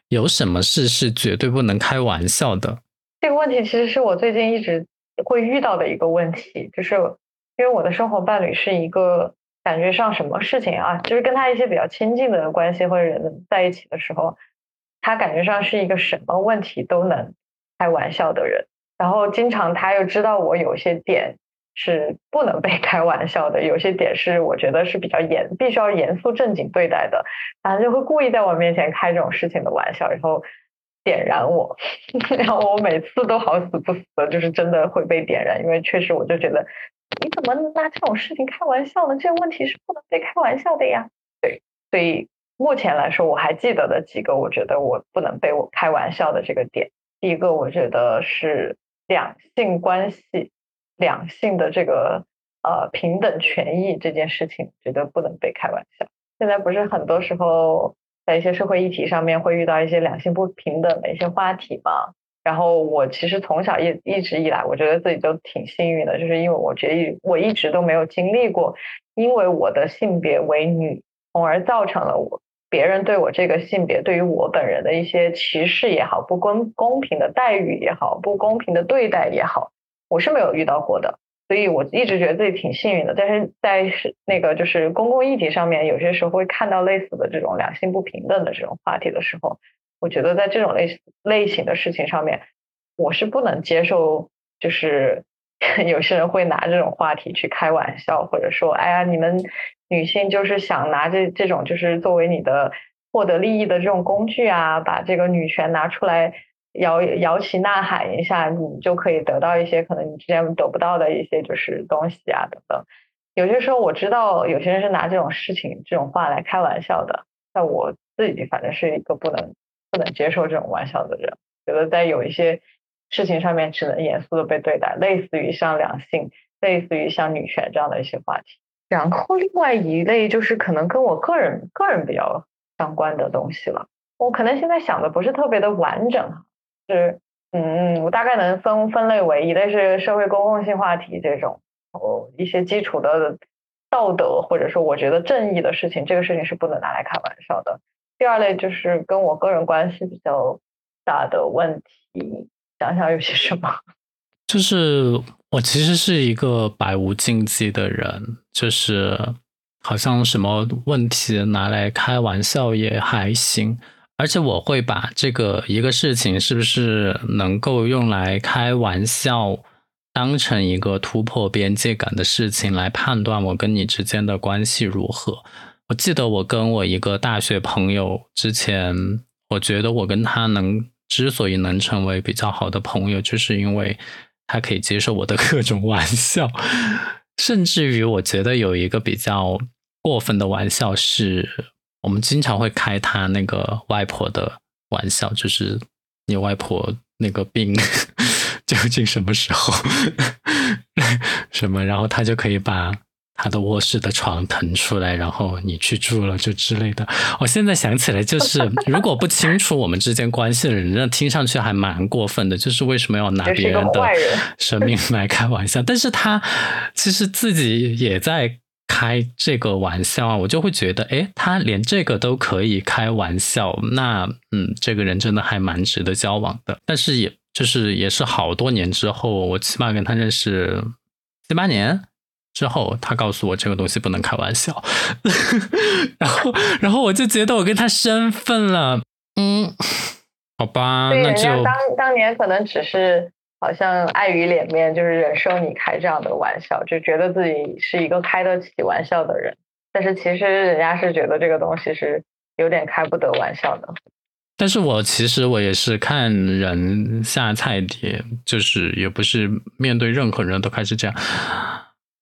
有什么事是绝对不能开玩笑的？这个问题其实是我最近一直会遇到的一个问题，就是因为我的生活伴侣是一个感觉上什么事情啊，就是跟他一些比较亲近的关系或者人在一起的时候，他感觉上是一个什么问题都能开玩笑的人，然后经常他又知道我有些点。是不能被开玩笑的，有些点是我觉得是比较严，必须要严肃正经对待的，然后就会故意在我面前开这种事情的玩笑，然后点燃我，然后我每次都好死不死的，就是真的会被点燃，因为确实我就觉得你怎么拿这种事情开玩笑呢？这个问题是不能被开玩笑的呀。对，所以目前来说，我还记得的几个，我觉得我不能被我开玩笑的这个点，第一个我觉得是两性关系。两性的这个呃平等权益这件事情，绝对不能被开玩笑。现在不是很多时候在一些社会议题上面会遇到一些两性不平等的一些话题吗？然后我其实从小一一直以来，我觉得自己都挺幸运的，就是因为我觉得我一直都没有经历过，因为我的性别为女，从而造成了我别人对我这个性别对于我本人的一些歧视也好，不公公平的待遇也好，不公平的对待也好。我是没有遇到过的，所以我一直觉得自己挺幸运的。但是在是那个就是公共议题上面，有些时候会看到类似的这种两性不平等的这种话题的时候，我觉得在这种类类型的事情上面，我是不能接受，就是 有些人会拿这种话题去开玩笑，或者说，哎呀，你们女性就是想拿这这种就是作为你的获得利益的这种工具啊，把这个女权拿出来。摇摇旗呐喊一下，你就可以得到一些可能你之前得不到的一些就是东西啊等等。有些时候我知道有些人是拿这种事情这种话来开玩笑的，但我自己反正是一个不能不能接受这种玩笑的人，觉得在有一些事情上面只能严肃的被对待，类似于像两性，类似于像女权这样的一些话题。然后另外一类就是可能跟我个人个人比较相关的东西了。我可能现在想的不是特别的完整，是嗯，我大概能分分类为一类是社会公共性话题这种，哦，一些基础的道德或者说我觉得正义的事情，这个事情是不能拿来开玩笑的。第二类就是跟我个人关系比较大的问题，想想有些什么。就是我其实是一个百无禁忌的人，就是好像什么问题拿来开玩笑也还行，而且我会把这个一个事情是不是能够用来开玩笑，当成一个突破边界感的事情来判断我跟你之间的关系如何。我记得我跟我一个大学朋友之前，我觉得我跟他能之所以能成为比较好的朋友，就是因为。他可以接受我的 各种玩笑，甚至于我觉得有一个比较过分的玩笑是，我们经常会开他那个外婆的玩笑，就是你外婆那个病 究竟什么时候 什么，然后他就可以把。他的卧室的床腾出来，然后你去住了，就之类的。我现在想起来，就是 如果不清楚我们之间关系的人，那听上去还蛮过分的。就是为什么要拿别人的生命来开玩笑？但是他其实自己也在开这个玩笑啊，我就会觉得，哎，他连这个都可以开玩笑，那嗯，这个人真的还蛮值得交往的。但是也就是也是好多年之后，我起码跟他认识七八年。之后，他告诉我这个东西不能开玩笑，然后，然后我就觉得我跟他身份了，嗯，好吧，那就当当年可能只是好像碍于脸面，就是忍受你开这样的玩笑，就觉得自己是一个开得起玩笑的人，但是其实人家是觉得这个东西是有点开不得玩笑的。但是我其实我也是看人下菜碟，就是也不是面对任何人都开始这样。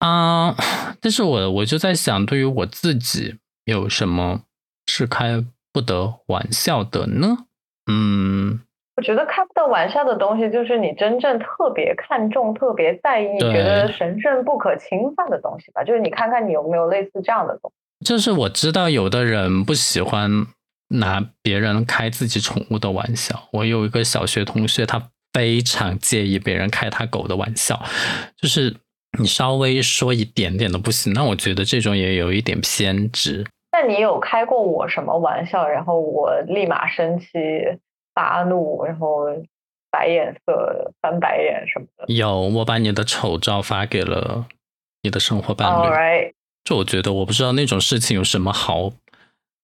啊，但是我我就在想，对于我自己有什么是开不得玩笑的呢？嗯，我觉得开不得玩笑的东西，就是你真正特别看重、特别在意、觉得神圣不可侵犯的东西吧。就是你看看你有没有类似这样的东西。就是我知道有的人不喜欢拿别人开自己宠物的玩笑。我有一个小学同学，他非常介意别人开他狗的玩笑，就是。你稍微说一点点都不行，那我觉得这种也有一点偏执。那你有开过我什么玩笑，然后我立马生气、发怒，然后白眼色、翻白眼什么的？有，我把你的丑照发给了你的生活伴侣。就我觉得，我不知道那种事情有什么好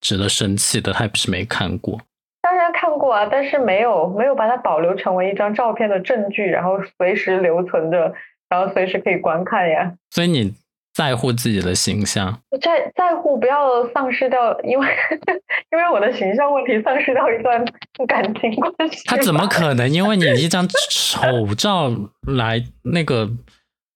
值得生气的，他也不是没看过。当然看过啊，但是没有没有把它保留成为一张照片的证据，然后随时留存着。然后随时可以观看呀，所以你在乎自己的形象，在在乎不要丧失掉，因为 因为我的形象问题丧失掉一段感情关系。他怎么可能？因为你一张丑照来那个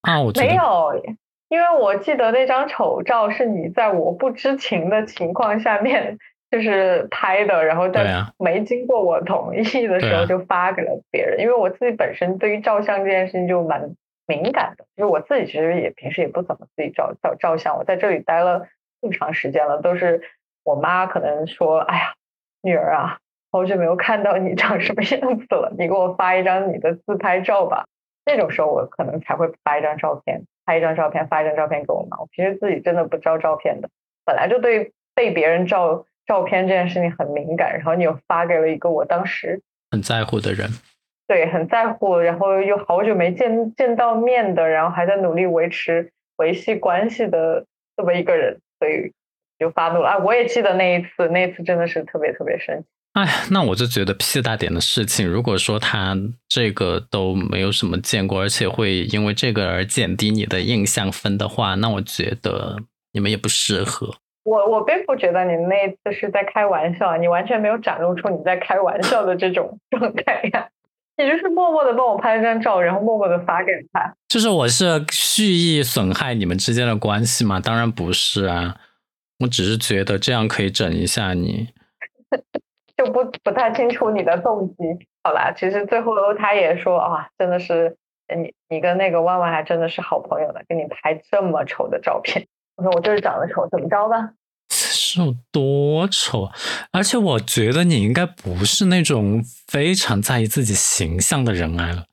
啊？我没有，因为我记得那张丑照是你在我不知情的情况下面就是拍的，然后在没经过我同意的时候就发给了别人。因为我自己本身对于照相这件事情就蛮。敏感的，就是我自己其实也平时也不怎么自己照照照相。我在这里待了这么长时间了，都是我妈可能说：“哎呀，女儿啊，好久没有看到你长什么样子了，你给我发一张你的自拍照吧。”那种时候我可能才会发一张照片，拍一张照片，发一张照片给我妈。我平时自己真的不照照片的，本来就对被别人照照片这件事情很敏感，然后你又发给了一个我当时很在乎的人。对，很在乎，然后又好久没见见到面的，然后还在努力维持维系关系的这么一个人，所以就发怒了。啊，我也记得那一次，那一次真的是特别特别生气。哎，那我就觉得屁大点的事情，如果说他这个都没有什么见过，而且会因为这个而减低你的印象分的话，那我觉得你们也不适合。我我并不觉得你那一次是在开玩笑，你完全没有展露出你在开玩笑的这种 状态呀。你就是默默的帮我拍了张照，然后默默的发给他。就是我是蓄意损害你们之间的关系吗？当然不是啊，我只是觉得这样可以整一下你。就不不太清楚你的动机。好啦，其实最后他也说啊，真的是你你跟那个万万还真的是好朋友呢，给你拍这么丑的照片。我说我就是长得丑，怎么着吧？是有多丑？而且我觉得你应该不是那种非常在意自己形象的人来了。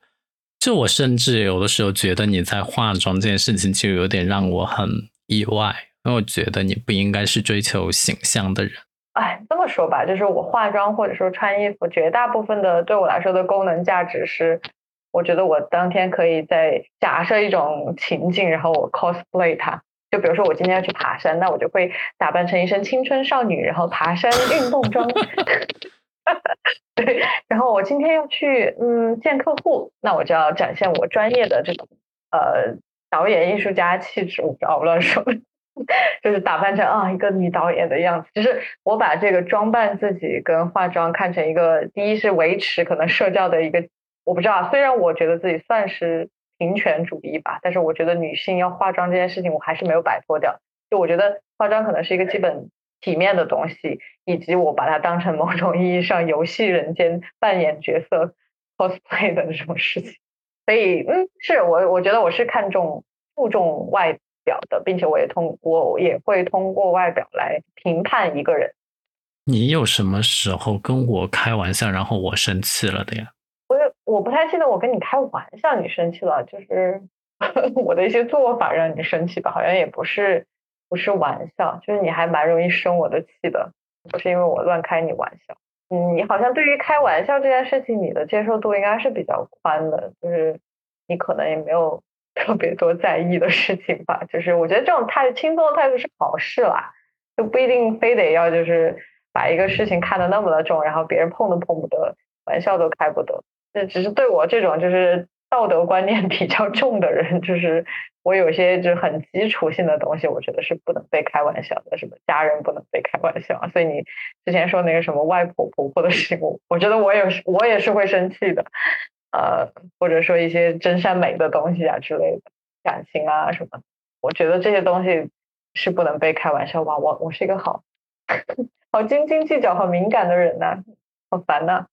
就我甚至有的时候觉得你在化妆这件事情就有点让我很意外，因为我觉得你不应该是追求形象的人。哎，这么说吧，就是我化妆或者说穿衣服，绝大部分的对我来说的功能价值是，我觉得我当天可以在假设一种情境，然后我 cosplay 它。就比如说我今天要去爬山，那我就会打扮成一身青春少女，然后爬山运动装。对，然后我今天要去嗯见客户，那我就要展现我专业的这种呃导演艺术家气质。我不知道我乱说。就是打扮成啊一个女导演的样子，就是我把这个装扮自己跟化妆看成一个，第一是维持可能社交的一个，我不知道，虽然我觉得自己算是平权主义吧，但是我觉得女性要化妆这件事情我还是没有摆脱掉。就我觉得化妆可能是一个基本体面的东西，以及我把它当成某种意义上游戏人间扮演角色 cosplay 的这种事情。所以嗯，是我我觉得我是看重注重外。表的，并且我也通我也会通过外表来评判一个人。你有什么时候跟我开玩笑，然后我生气了的呀？我不太记得我跟你开玩笑，你生气了，就是 我的一些做法让你生气吧？好像也不是不是玩笑，就是你还蛮容易生我的气的，不是因为我乱开你玩笑。嗯，你好像对于开玩笑这件事情，你的接受度应该是比较宽的，就是你可能也没有。特别多在意的事情吧，就是我觉得这种态轻松的态度是好事啦，就不一定非得要就是把一个事情看得那么的重，然后别人碰都碰不得，玩笑都开不得。这只是对我这种就是道德观念 比较重的人，就是我有些就是很基础性的东西，我觉得是不能被开玩笑的，什么家人不能被开玩笑。所以你之前说那个什么外婆婆婆的事，我我觉得我也是我也是会生气的。呃，或者说一些真善美的东西啊之类的，感情啊什么，我觉得这些东西是不能被开玩笑吧。我我是一个好 好斤斤计较、好敏感的人呐，好烦呐。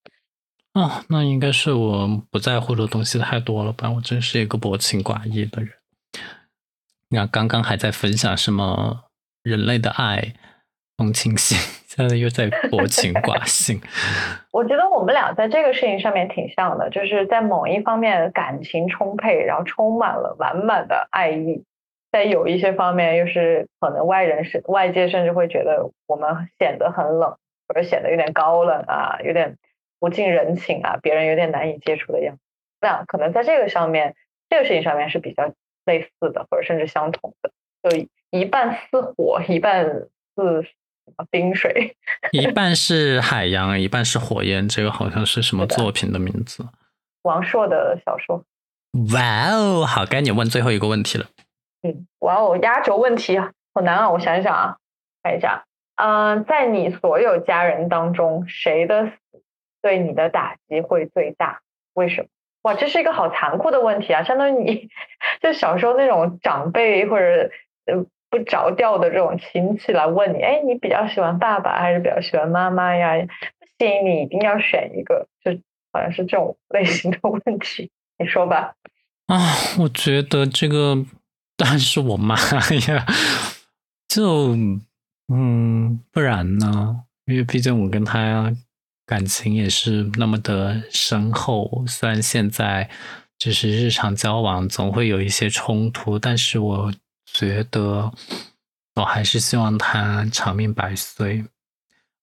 啊那应该是我不在乎的东西太多了吧？我真是一个薄情寡义的人。你看，刚刚还在分享什么人类的爱。同情心，现在又在薄情寡性。我觉得我们俩在这个事情上面挺像的，就是在某一方面感情充沛，然后充满了满满的爱意；在有一些方面，又是可能外人是外界甚至会觉得我们显得很冷，或者显得有点高冷啊，有点不近人情啊，别人有点难以接触的样子。那可能在这个上面，这个事情上面是比较类似的，或者甚至相同的，就一半似火，一半似。冰水，一 半是海洋，一半是火焰。这个好像是什么作品的名字？王朔的小说。哇哦，好，该你问最后一个问题了。嗯，哇哦，压轴问题好难啊！我想一想啊，看一下，嗯，在你所有家人当中，谁的死对你的打击会最大？为什么？哇，这是一个好残酷的问题啊！相当于你 就小时候那种长辈或者呃。不着调的这种亲戚来问你，哎，你比较喜欢爸爸还是比较喜欢妈妈呀？不行，你一定要选一个，就好像是这种 类型的问题。你说吧。啊，我觉得这个当然是我妈呀，就嗯，不然呢？因为毕竟我跟她感情也是那么的深厚，虽然现在就是日常交往总会有一些冲突，但是我。觉得我还是希望他长命百岁。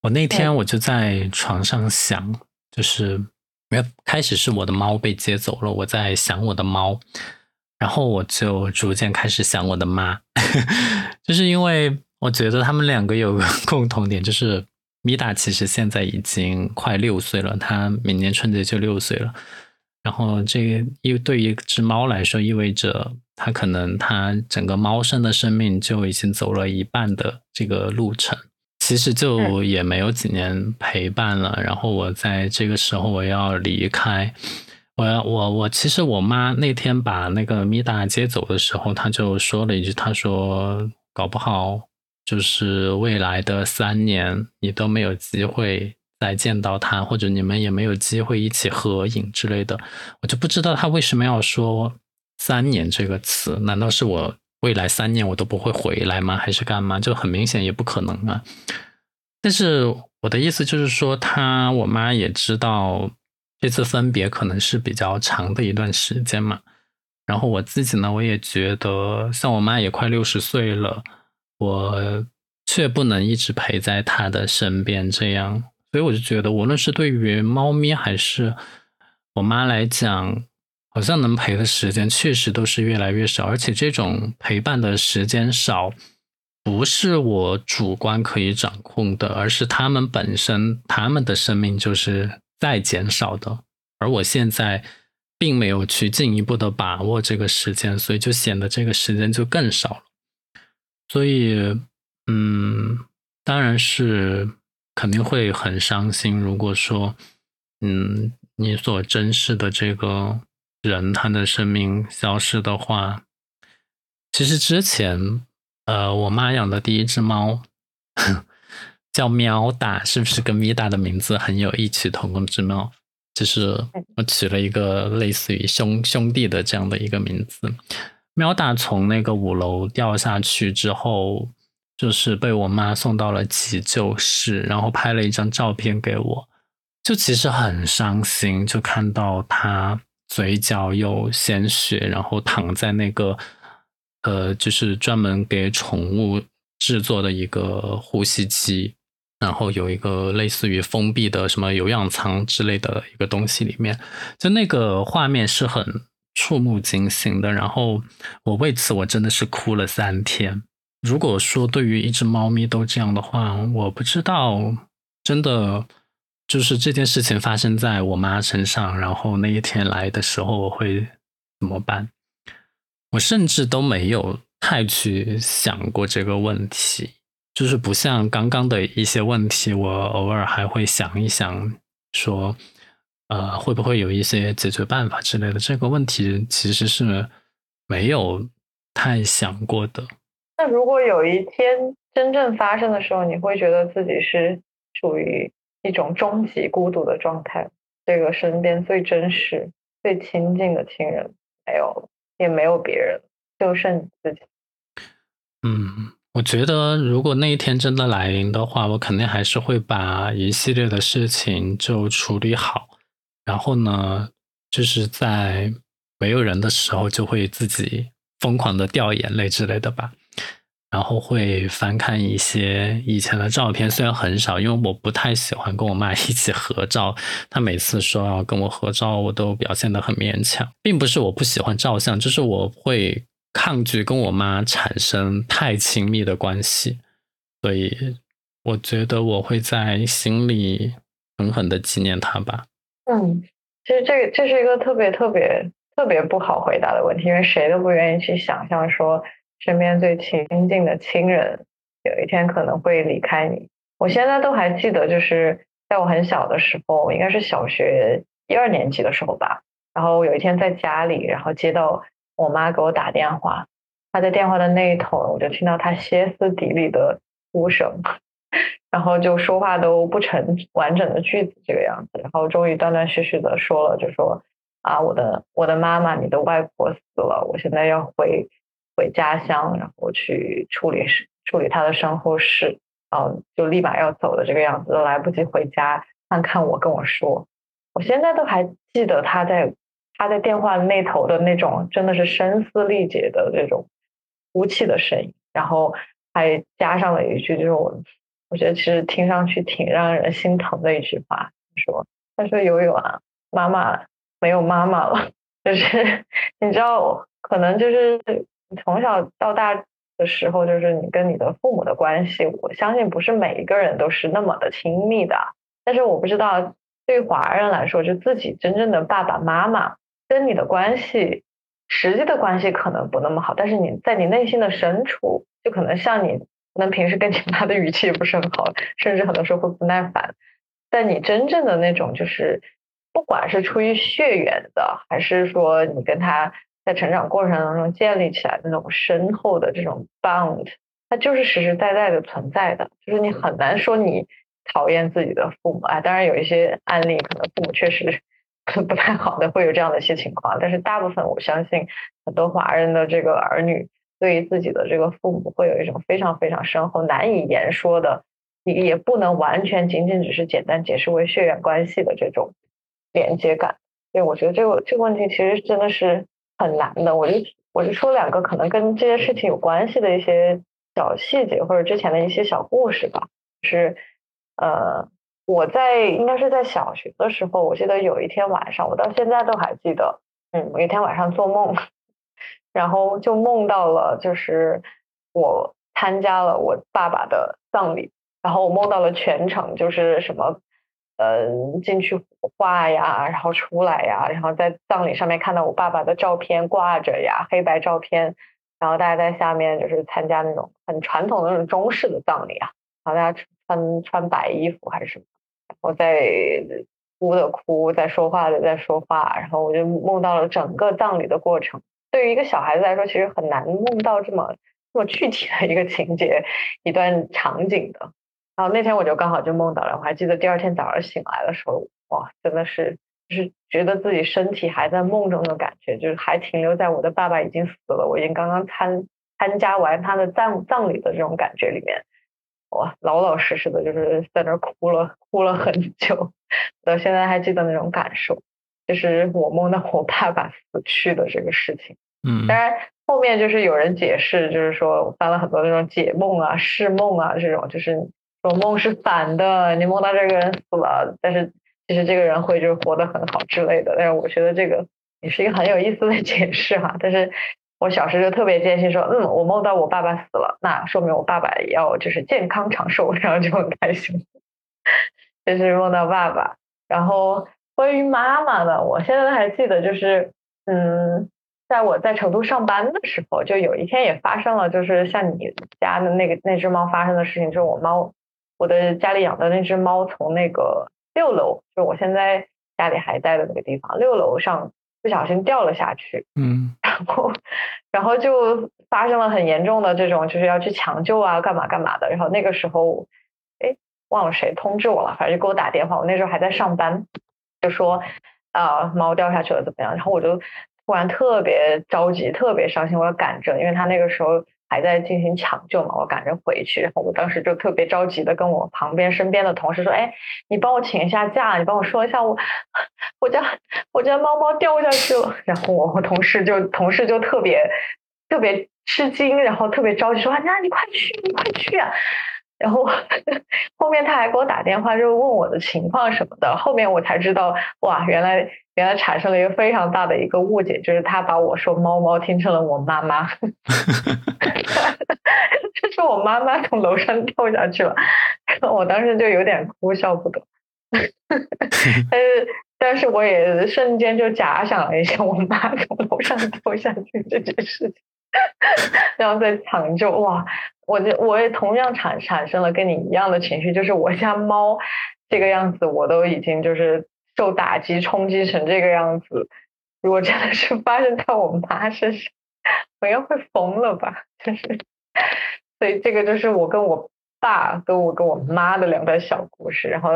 我那天我就在床上想，就是没有开始是我的猫被接走了，我在想我的猫，然后我就逐渐开始想我的妈，就是因为我觉得他们两个有个 共同点，就是米达其实现在已经快六岁了，他明年春节就六岁了。然后这个因对于一只猫来说，意味着它可能它整个猫生的生命就已经走了一半的这个路程，其实就也没有几年陪伴了。然后我在这个时候我要离开，我我我，其实我妈那天把那个米达接走的时候，她就说了一句：“她说搞不好就是未来的三年，你都没有机会再见到他，或者你们也没有机会一起合影之类的。”我就不知道她为什么要说“三年”这个词，难道是我未来三年我都不会回来吗？还是干嘛？就很明显也不可能啊。但是我的意思就是说，她我妈也知道。这次分别可能是比较长的一段时间嘛，然后我自己呢，我也觉得像我妈也快六十岁了，我却不能一直陪在她的身边，这样，所以我就觉得，无论是对于猫咪还是我妈来讲，好像能陪的时间确实都是越来越少，而且这种陪伴的时间少，不是我主观可以掌控的，而是他们本身，他们的生命就是。在减少的，而我现在并没有去进一步的把握这个时间，所以就显得这个时间就更少了。所以，嗯，当然是肯定会很伤心。如果说，嗯，你所珍视的这个人他的生命消失的话，其实之前，呃，我妈养的第一只猫。叫喵大，是不是跟咪大的名字很有异曲同工之妙？就是我取了一个类似于兄兄弟的这样的一个名字。喵大从那个五楼掉下去之后，就是被我妈送到了急救室，然后拍了一张照片给我，就其实很伤心，就看到他嘴角有鲜血，然后躺在那个呃，就是专门给宠物制作的一个呼吸机。然后有一个类似于封闭的什么有氧舱之类的一个东西，里面就那个画面是很触目惊心的。然后我为此我真的是哭了三天。如果说对于一只猫咪都这样的话，我不知道真的就是这件事情发生在我妈身上，然后那一天来的时候我会怎么办？我甚至都没有太去想过这个问题。就是不像刚刚的一些问题，我偶尔还会想一想，说，呃，会不会有一些解决办法之类的？这个问题其实是没有太想过的。那如果有一天真正发生的时候，你会觉得自己是处于一种终极孤独的状态，这个身边最真实、最亲近的亲人没有，也没有别人，就剩你自己。嗯。我觉得，如果那一天真的来临的话，我肯定还是会把一系列的事情就处理好。然后呢，就是在没有人的时候，就会自己疯狂的掉眼泪之类的吧。然后会翻看一些以前的照片，虽然很少，因为我不太喜欢跟我妈 一起合照。她每次说要跟我合照，我都表现得很勉强，并不是我不喜欢照相，就是我会。抗拒跟我妈产生太亲密的关系，所以我觉得我会在心里狠狠的纪念她吧。嗯，其实这个这是一个特别特别特别不好回答的问题，因为谁都不愿意去想象说身边最亲近的亲人有一天可能会离开你。我现在都还记得，就是在我很小的时候，应该是小学一二年级的时候吧，然后有一天在家里，然后接到。我妈给我打电话，她在电话的那一头，我就听到她歇斯底里的哭声，然后就说话都不成完整的句子这个样子，然后终于断断续续的说了，就说啊，我的我的妈妈，你的外婆死了，我现在要回回家乡，然后去处理处理她的身后事，然后就立马要走的这个样子，都来不及回家看看我，跟我说，我现在都还记得她在。他在电话那头的那种，真的是声嘶力竭的那种哭泣的声音，然后还加上了一句，就是我我觉得其实听上去挺让人心疼的一句话，说他说游泳啊，妈妈没有妈妈了，就是你知道，可能就是从小到大的时候，就是你跟你的父母的关系，我相信不是每一个人都是那么的亲密的，但是我不知道对华人来说，就自己真正的爸爸妈妈。跟你的关系，实际的关系可能不那么好，但是你在你内心的深处，就可能像你，可能平时跟你妈的语气也不是很好，甚至很多时候会不耐烦。但你真正的那种，就是不管是出于血缘的，还是说你跟他在成长过程当中建立起来的那种深厚的这种 bond，它就是实实在在的存在的。就是你很难说你讨厌自己的父母啊，当然有一些案例可能父母确实 不太好的，会有这样的一些情况。但是大部分我相信很多华人的这个儿女对于自己的这个父母会有一种非常非常深厚、难以言说的，也也不能完全仅仅只是简单解释为血缘关系的这种。连接感，所以我觉得这个这个问题其实真的是很难的。我就我就说两个可能跟这些事情有关系的一些小细节，或者之前的一些小故事吧。是呃，我在应该是在小学的时候，我记得有一天晚上，我到现在都还记得。嗯，有一天晚上做梦，然后就梦到了，就是我参加了我爸爸的葬礼，然后我梦到了全程就是什么。嗯，进去火化呀，然后出来呀，然后在葬礼上面看到我爸爸的照片挂着呀，黑白照片，然后大家在下面就是参加那种很传统的那种中式的葬礼啊，然后大家穿穿白衣服还是什么，然后在哭的哭，在说话的在说话，然后我就梦到了整个葬礼的过程。对于一个小孩子来说，其实很难梦到这么这么具体的一个情节、一段场景的。然后那天我就刚好就梦到了，我还记得第二天早上醒来的时候，哇，真的是就是觉得自己身体还在梦中的感觉，就是还停留在我的爸爸已经死了，我已经刚刚参参加完他的葬葬礼的这种感觉里面，哇，老老实实的就是在那儿哭了哭了很久，到现在还记得那种感受，就是我梦到我爸爸死去的这个事情。嗯，当然后面就是有人解释，就是说我翻了很多那种解梦啊、释梦啊这种，就是说。梦是反的，你梦到这个人死了，但是其实这个人会就是活得很好之类的。但是我觉得这个也是一个很有意思的 解释哈。但是我小时候就特别坚信说，嗯，我梦到我爸爸死了，那说明我爸爸也要就是健康长寿，然后就很开心。就是梦到爸爸。然后关于妈妈的，我现在还记得，就是嗯，在我在成都上班的时候，就有一天也发生了，就是像你家的那个那只猫发生的事情，就是我猫。我的家里养的那只猫从那个六楼，就我现在家里还在的那个地方，六楼上不小心掉了下去，嗯，然后，然后就发生了很严重的这种，就是要去抢救啊，干嘛干嘛的。然后那个时候，哎，忘了谁通知我了，反正就给我打电话。我那时候还在上班，就说啊，猫掉下去了怎么样？然后我就突然特别着急，特别伤心，我要赶着，因为他那个时候。还在进行抢救嘛，我赶着回去，然后我当时就特别着急的跟我旁边身边的同事说：“哎，你帮我请一下假，你帮我说一下我我家我家猫猫掉下去了。”然后我和同事就同事就特别特别吃惊，然后特别着急说：“那你快去，你快去啊！”然后后面他还给我打电话，就问我的情况什么的。后面我才知道，哇，原来原来产生了一个非常大的一个误解，就是他把我说猫猫听成了我妈妈，这是我妈妈从楼上掉下去了。我当时就有点哭笑不得，但是但是我也瞬间就假想了一下我妈从楼上掉下去这件事情，然后在抢救，哇！我就我也同样产产生了跟你一样的情绪，就是我家猫这个样子，我都已经就是受打击冲击成这个样子。如果真的是发生在我妈身上，我应该会疯了吧？就是，所以这个就是我跟我爸跟我跟我妈的两段小故事。然后，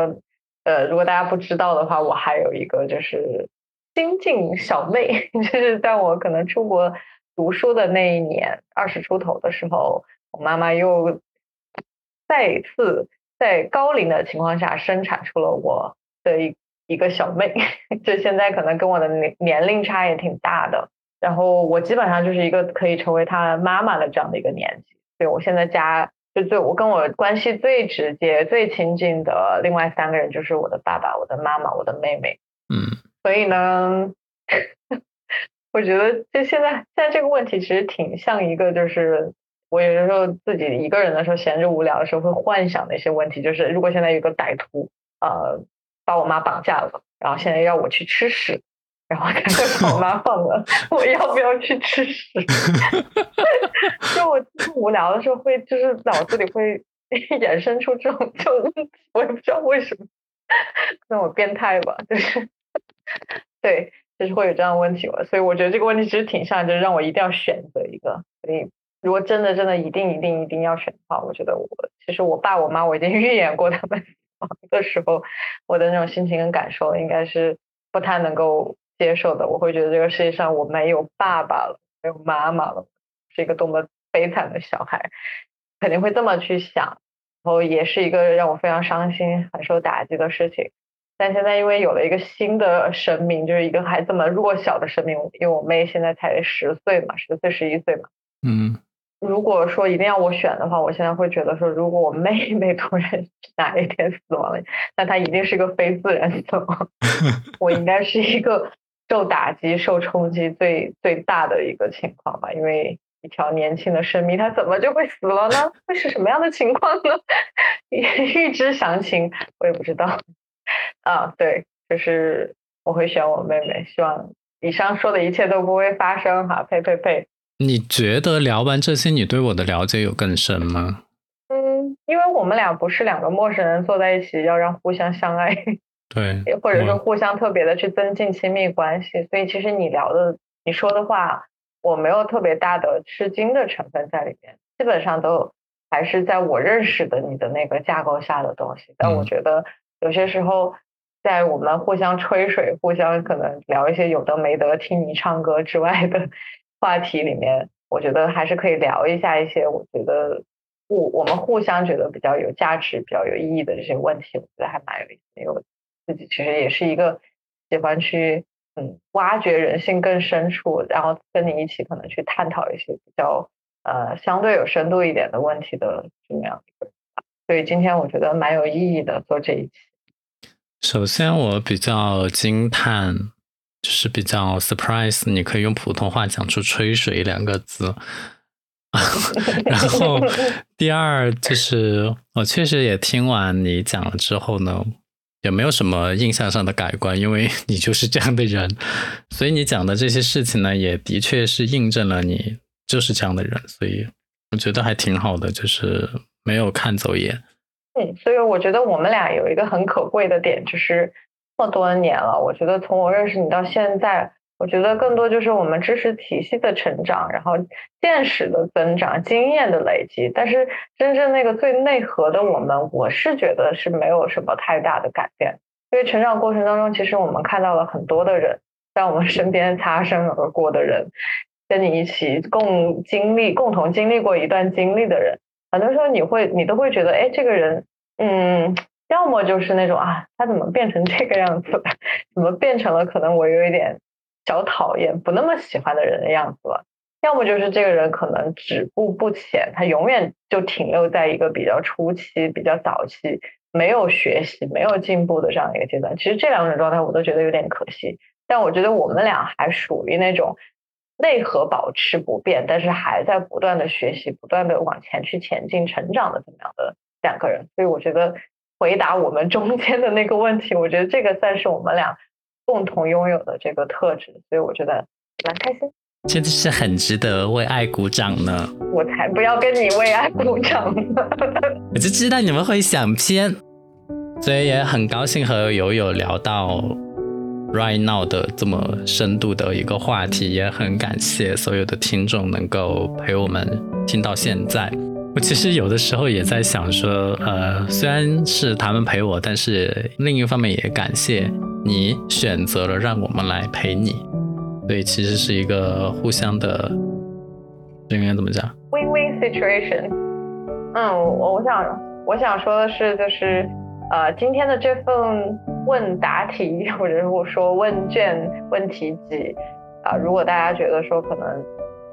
呃，如果大家不知道的话，我还有一个就是新晋小妹，就是在我可能出国读书的那一年，二十出头的时候。我妈妈又再一次在高龄的情况下生产出了我的一一个小妹，就现在可能跟我的年年龄差也挺大的，然后我基本上就是一个可以成为她妈妈的这样的一个年纪。对我现在家就最我跟我关系最直接、最亲近的另外三个人就是我的爸爸、我的妈妈、我的妹妹。嗯，所以呢，我觉得就现在现在这个问题其实挺像一个就是。我有的时候自己一个人的时候闲着无聊的时候会幻想的一些问题，就是如果现在有个歹徒，呃，把我妈绑架了，然后现在要我去吃屎，然后他就把我妈 放了，我要不要去吃屎？就我无聊的时候会，就是脑子里会 衍生出这种这种问题，我也不知道为什么，那我变态吧，就是对，就是会有这样的问题所以我觉得这个问题其实挺像，就是让我一定要选择一个。所以如果真的真的一定一定一定要选的话，我觉得我其实我爸我妈我已经 预演过他们的时候，我的那种心情跟感受应该是不太能够接受的。我会觉得这个世界上我没有爸爸了，没有妈妈了，是一个多么悲惨的小孩，肯定会这么去想。然后也是一个让我非常伤心、很受打击的事情。但现在因为有了一个新的生命，就是一个还这么弱小的生命，因为我妹现在才十岁嘛，十岁十一岁嘛。嗯。如果说一定要我选的话，我现在会觉得说，如果我妹妹突然 哪一天死亡了，那她一定是个非自然死亡。我应该是一个受打击、受冲击最最大的一个情况吧，因为。一条年轻的生命，它怎么就会死了呢？会是什么样的情况呢？预知详情，我也不知道。啊，对，就是我会选我妹妹，希望以上说的一切都不会发生哈。呸呸呸！你觉得聊完这些，你对我的了解有更深吗？嗯，因为我们俩不是两个陌生人坐在一起，要让互相相爱，对，或者说互相特别的去增进亲密关系，所以其实你聊的、你说的话。我没有特别大的吃惊的成分在里面，基本上都还是在我认识的你的那个架构下的东西。但我觉得有些时候，在我们互相吹水、互相可能聊一些有的没的、听你唱歌之外的话题里面，我觉得还是可以聊一下一些我觉得互我们互相觉得比较有价值、比较有意义的这些问题。我觉得还蛮有意思，因为我自己其实也是一个喜欢去。嗯，挖掘人性更深处，然后跟你一起可能去探讨一些比较呃相对有深度一点的问题的这么样一个，所以今天我觉得蛮有意义的做这一期。首先我比较惊叹，就是比较 surprise，你可以用普通话讲出“吹水”两个字。然后第二就是我确实也听完你讲了之后呢。也没有什么印象上的改观，因为你就是这样的人，所以你讲的这些事情呢，也的确是印证了你就是这样的人，所以我觉得还挺好的，就是没有看走眼。嗯，所以我觉得我们俩有一个很可贵的点，就是这么多年了，我觉得从我认识你到现在。我觉得更多就是我们知识体系的成长，然后见识的增长，经验的累积。但是真正那个最内核的我们，我是觉得是没有什么太大的改变。因为成长过程当中，其实我们看到了很多的人，在我们身边擦身而过的人，跟你一起共经历、共同经历过一段经历的人，很多时候你会，你都会觉得，哎，这个人，嗯，要么就是那种啊，他怎么变成这个样子了？怎么变成了可能我有一点。小讨厌、不那么喜欢的人的样子了，要么就是这个人可能止步不前，他永远就停留在一个比较初期、比较早期，没有学习、没有进步的这样一个阶段。其实这两种状态我都觉得有点可惜，但我觉得我们俩还属于那种内核保持不变，但是还在不断的学习、不断的往前去前进、成长的这么样的两个人。所以我觉得回答我们中间的那个问题，我觉得这个算是我们俩。共同拥有的这个特质，所以我觉得蛮开心，真的是很值得为爱鼓掌呢。我才不要跟你为爱鼓掌呢！我就知道你们会想偏，所以也很高兴和友友聊到 right now 的这么深度的一个话题，也很感谢所有的听众能够陪我们听到现在。我其实有的时候也在想说，呃，虽然是他们陪我，但是另一方面也感谢。你选择了让我们来陪你，所以其实是一个互相的，这应该怎么讲？Win-win situation。嗯，我我想我想说的是，就是呃，今天的这份问答题或者我说问卷问题集啊，如果大家觉得说可能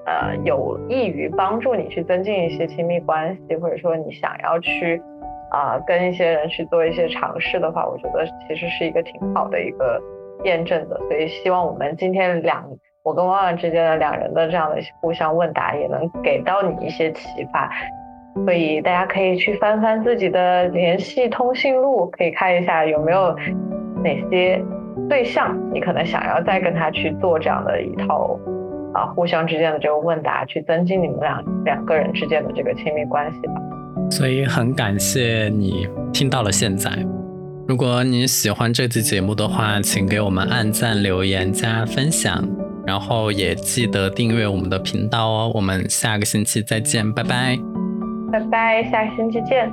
呃有益于帮助你去增进一些亲密关系，或者说你想要去。啊，跟一些人去做一些尝试的话，我觉得其实是一个挺好的一个验证的。所以希望我们今天两我跟汪汪之间的两人的这样的互相问答，也能给到你一些启发。所以大家可以去翻翻自己的联系通讯录，可以看一下有没有哪些对象，你可能想要再跟他去做这样的一套啊互相之间的这个问答，去增进你们两两个人之间的这个亲密关系吧。所以很感谢你听到了现在，如果你喜欢这期节目的话，请给我们按赞、留言、加分享，然后也记得订阅我们的频道哦。我们下个星期再见，拜拜。拜拜，下个星期见。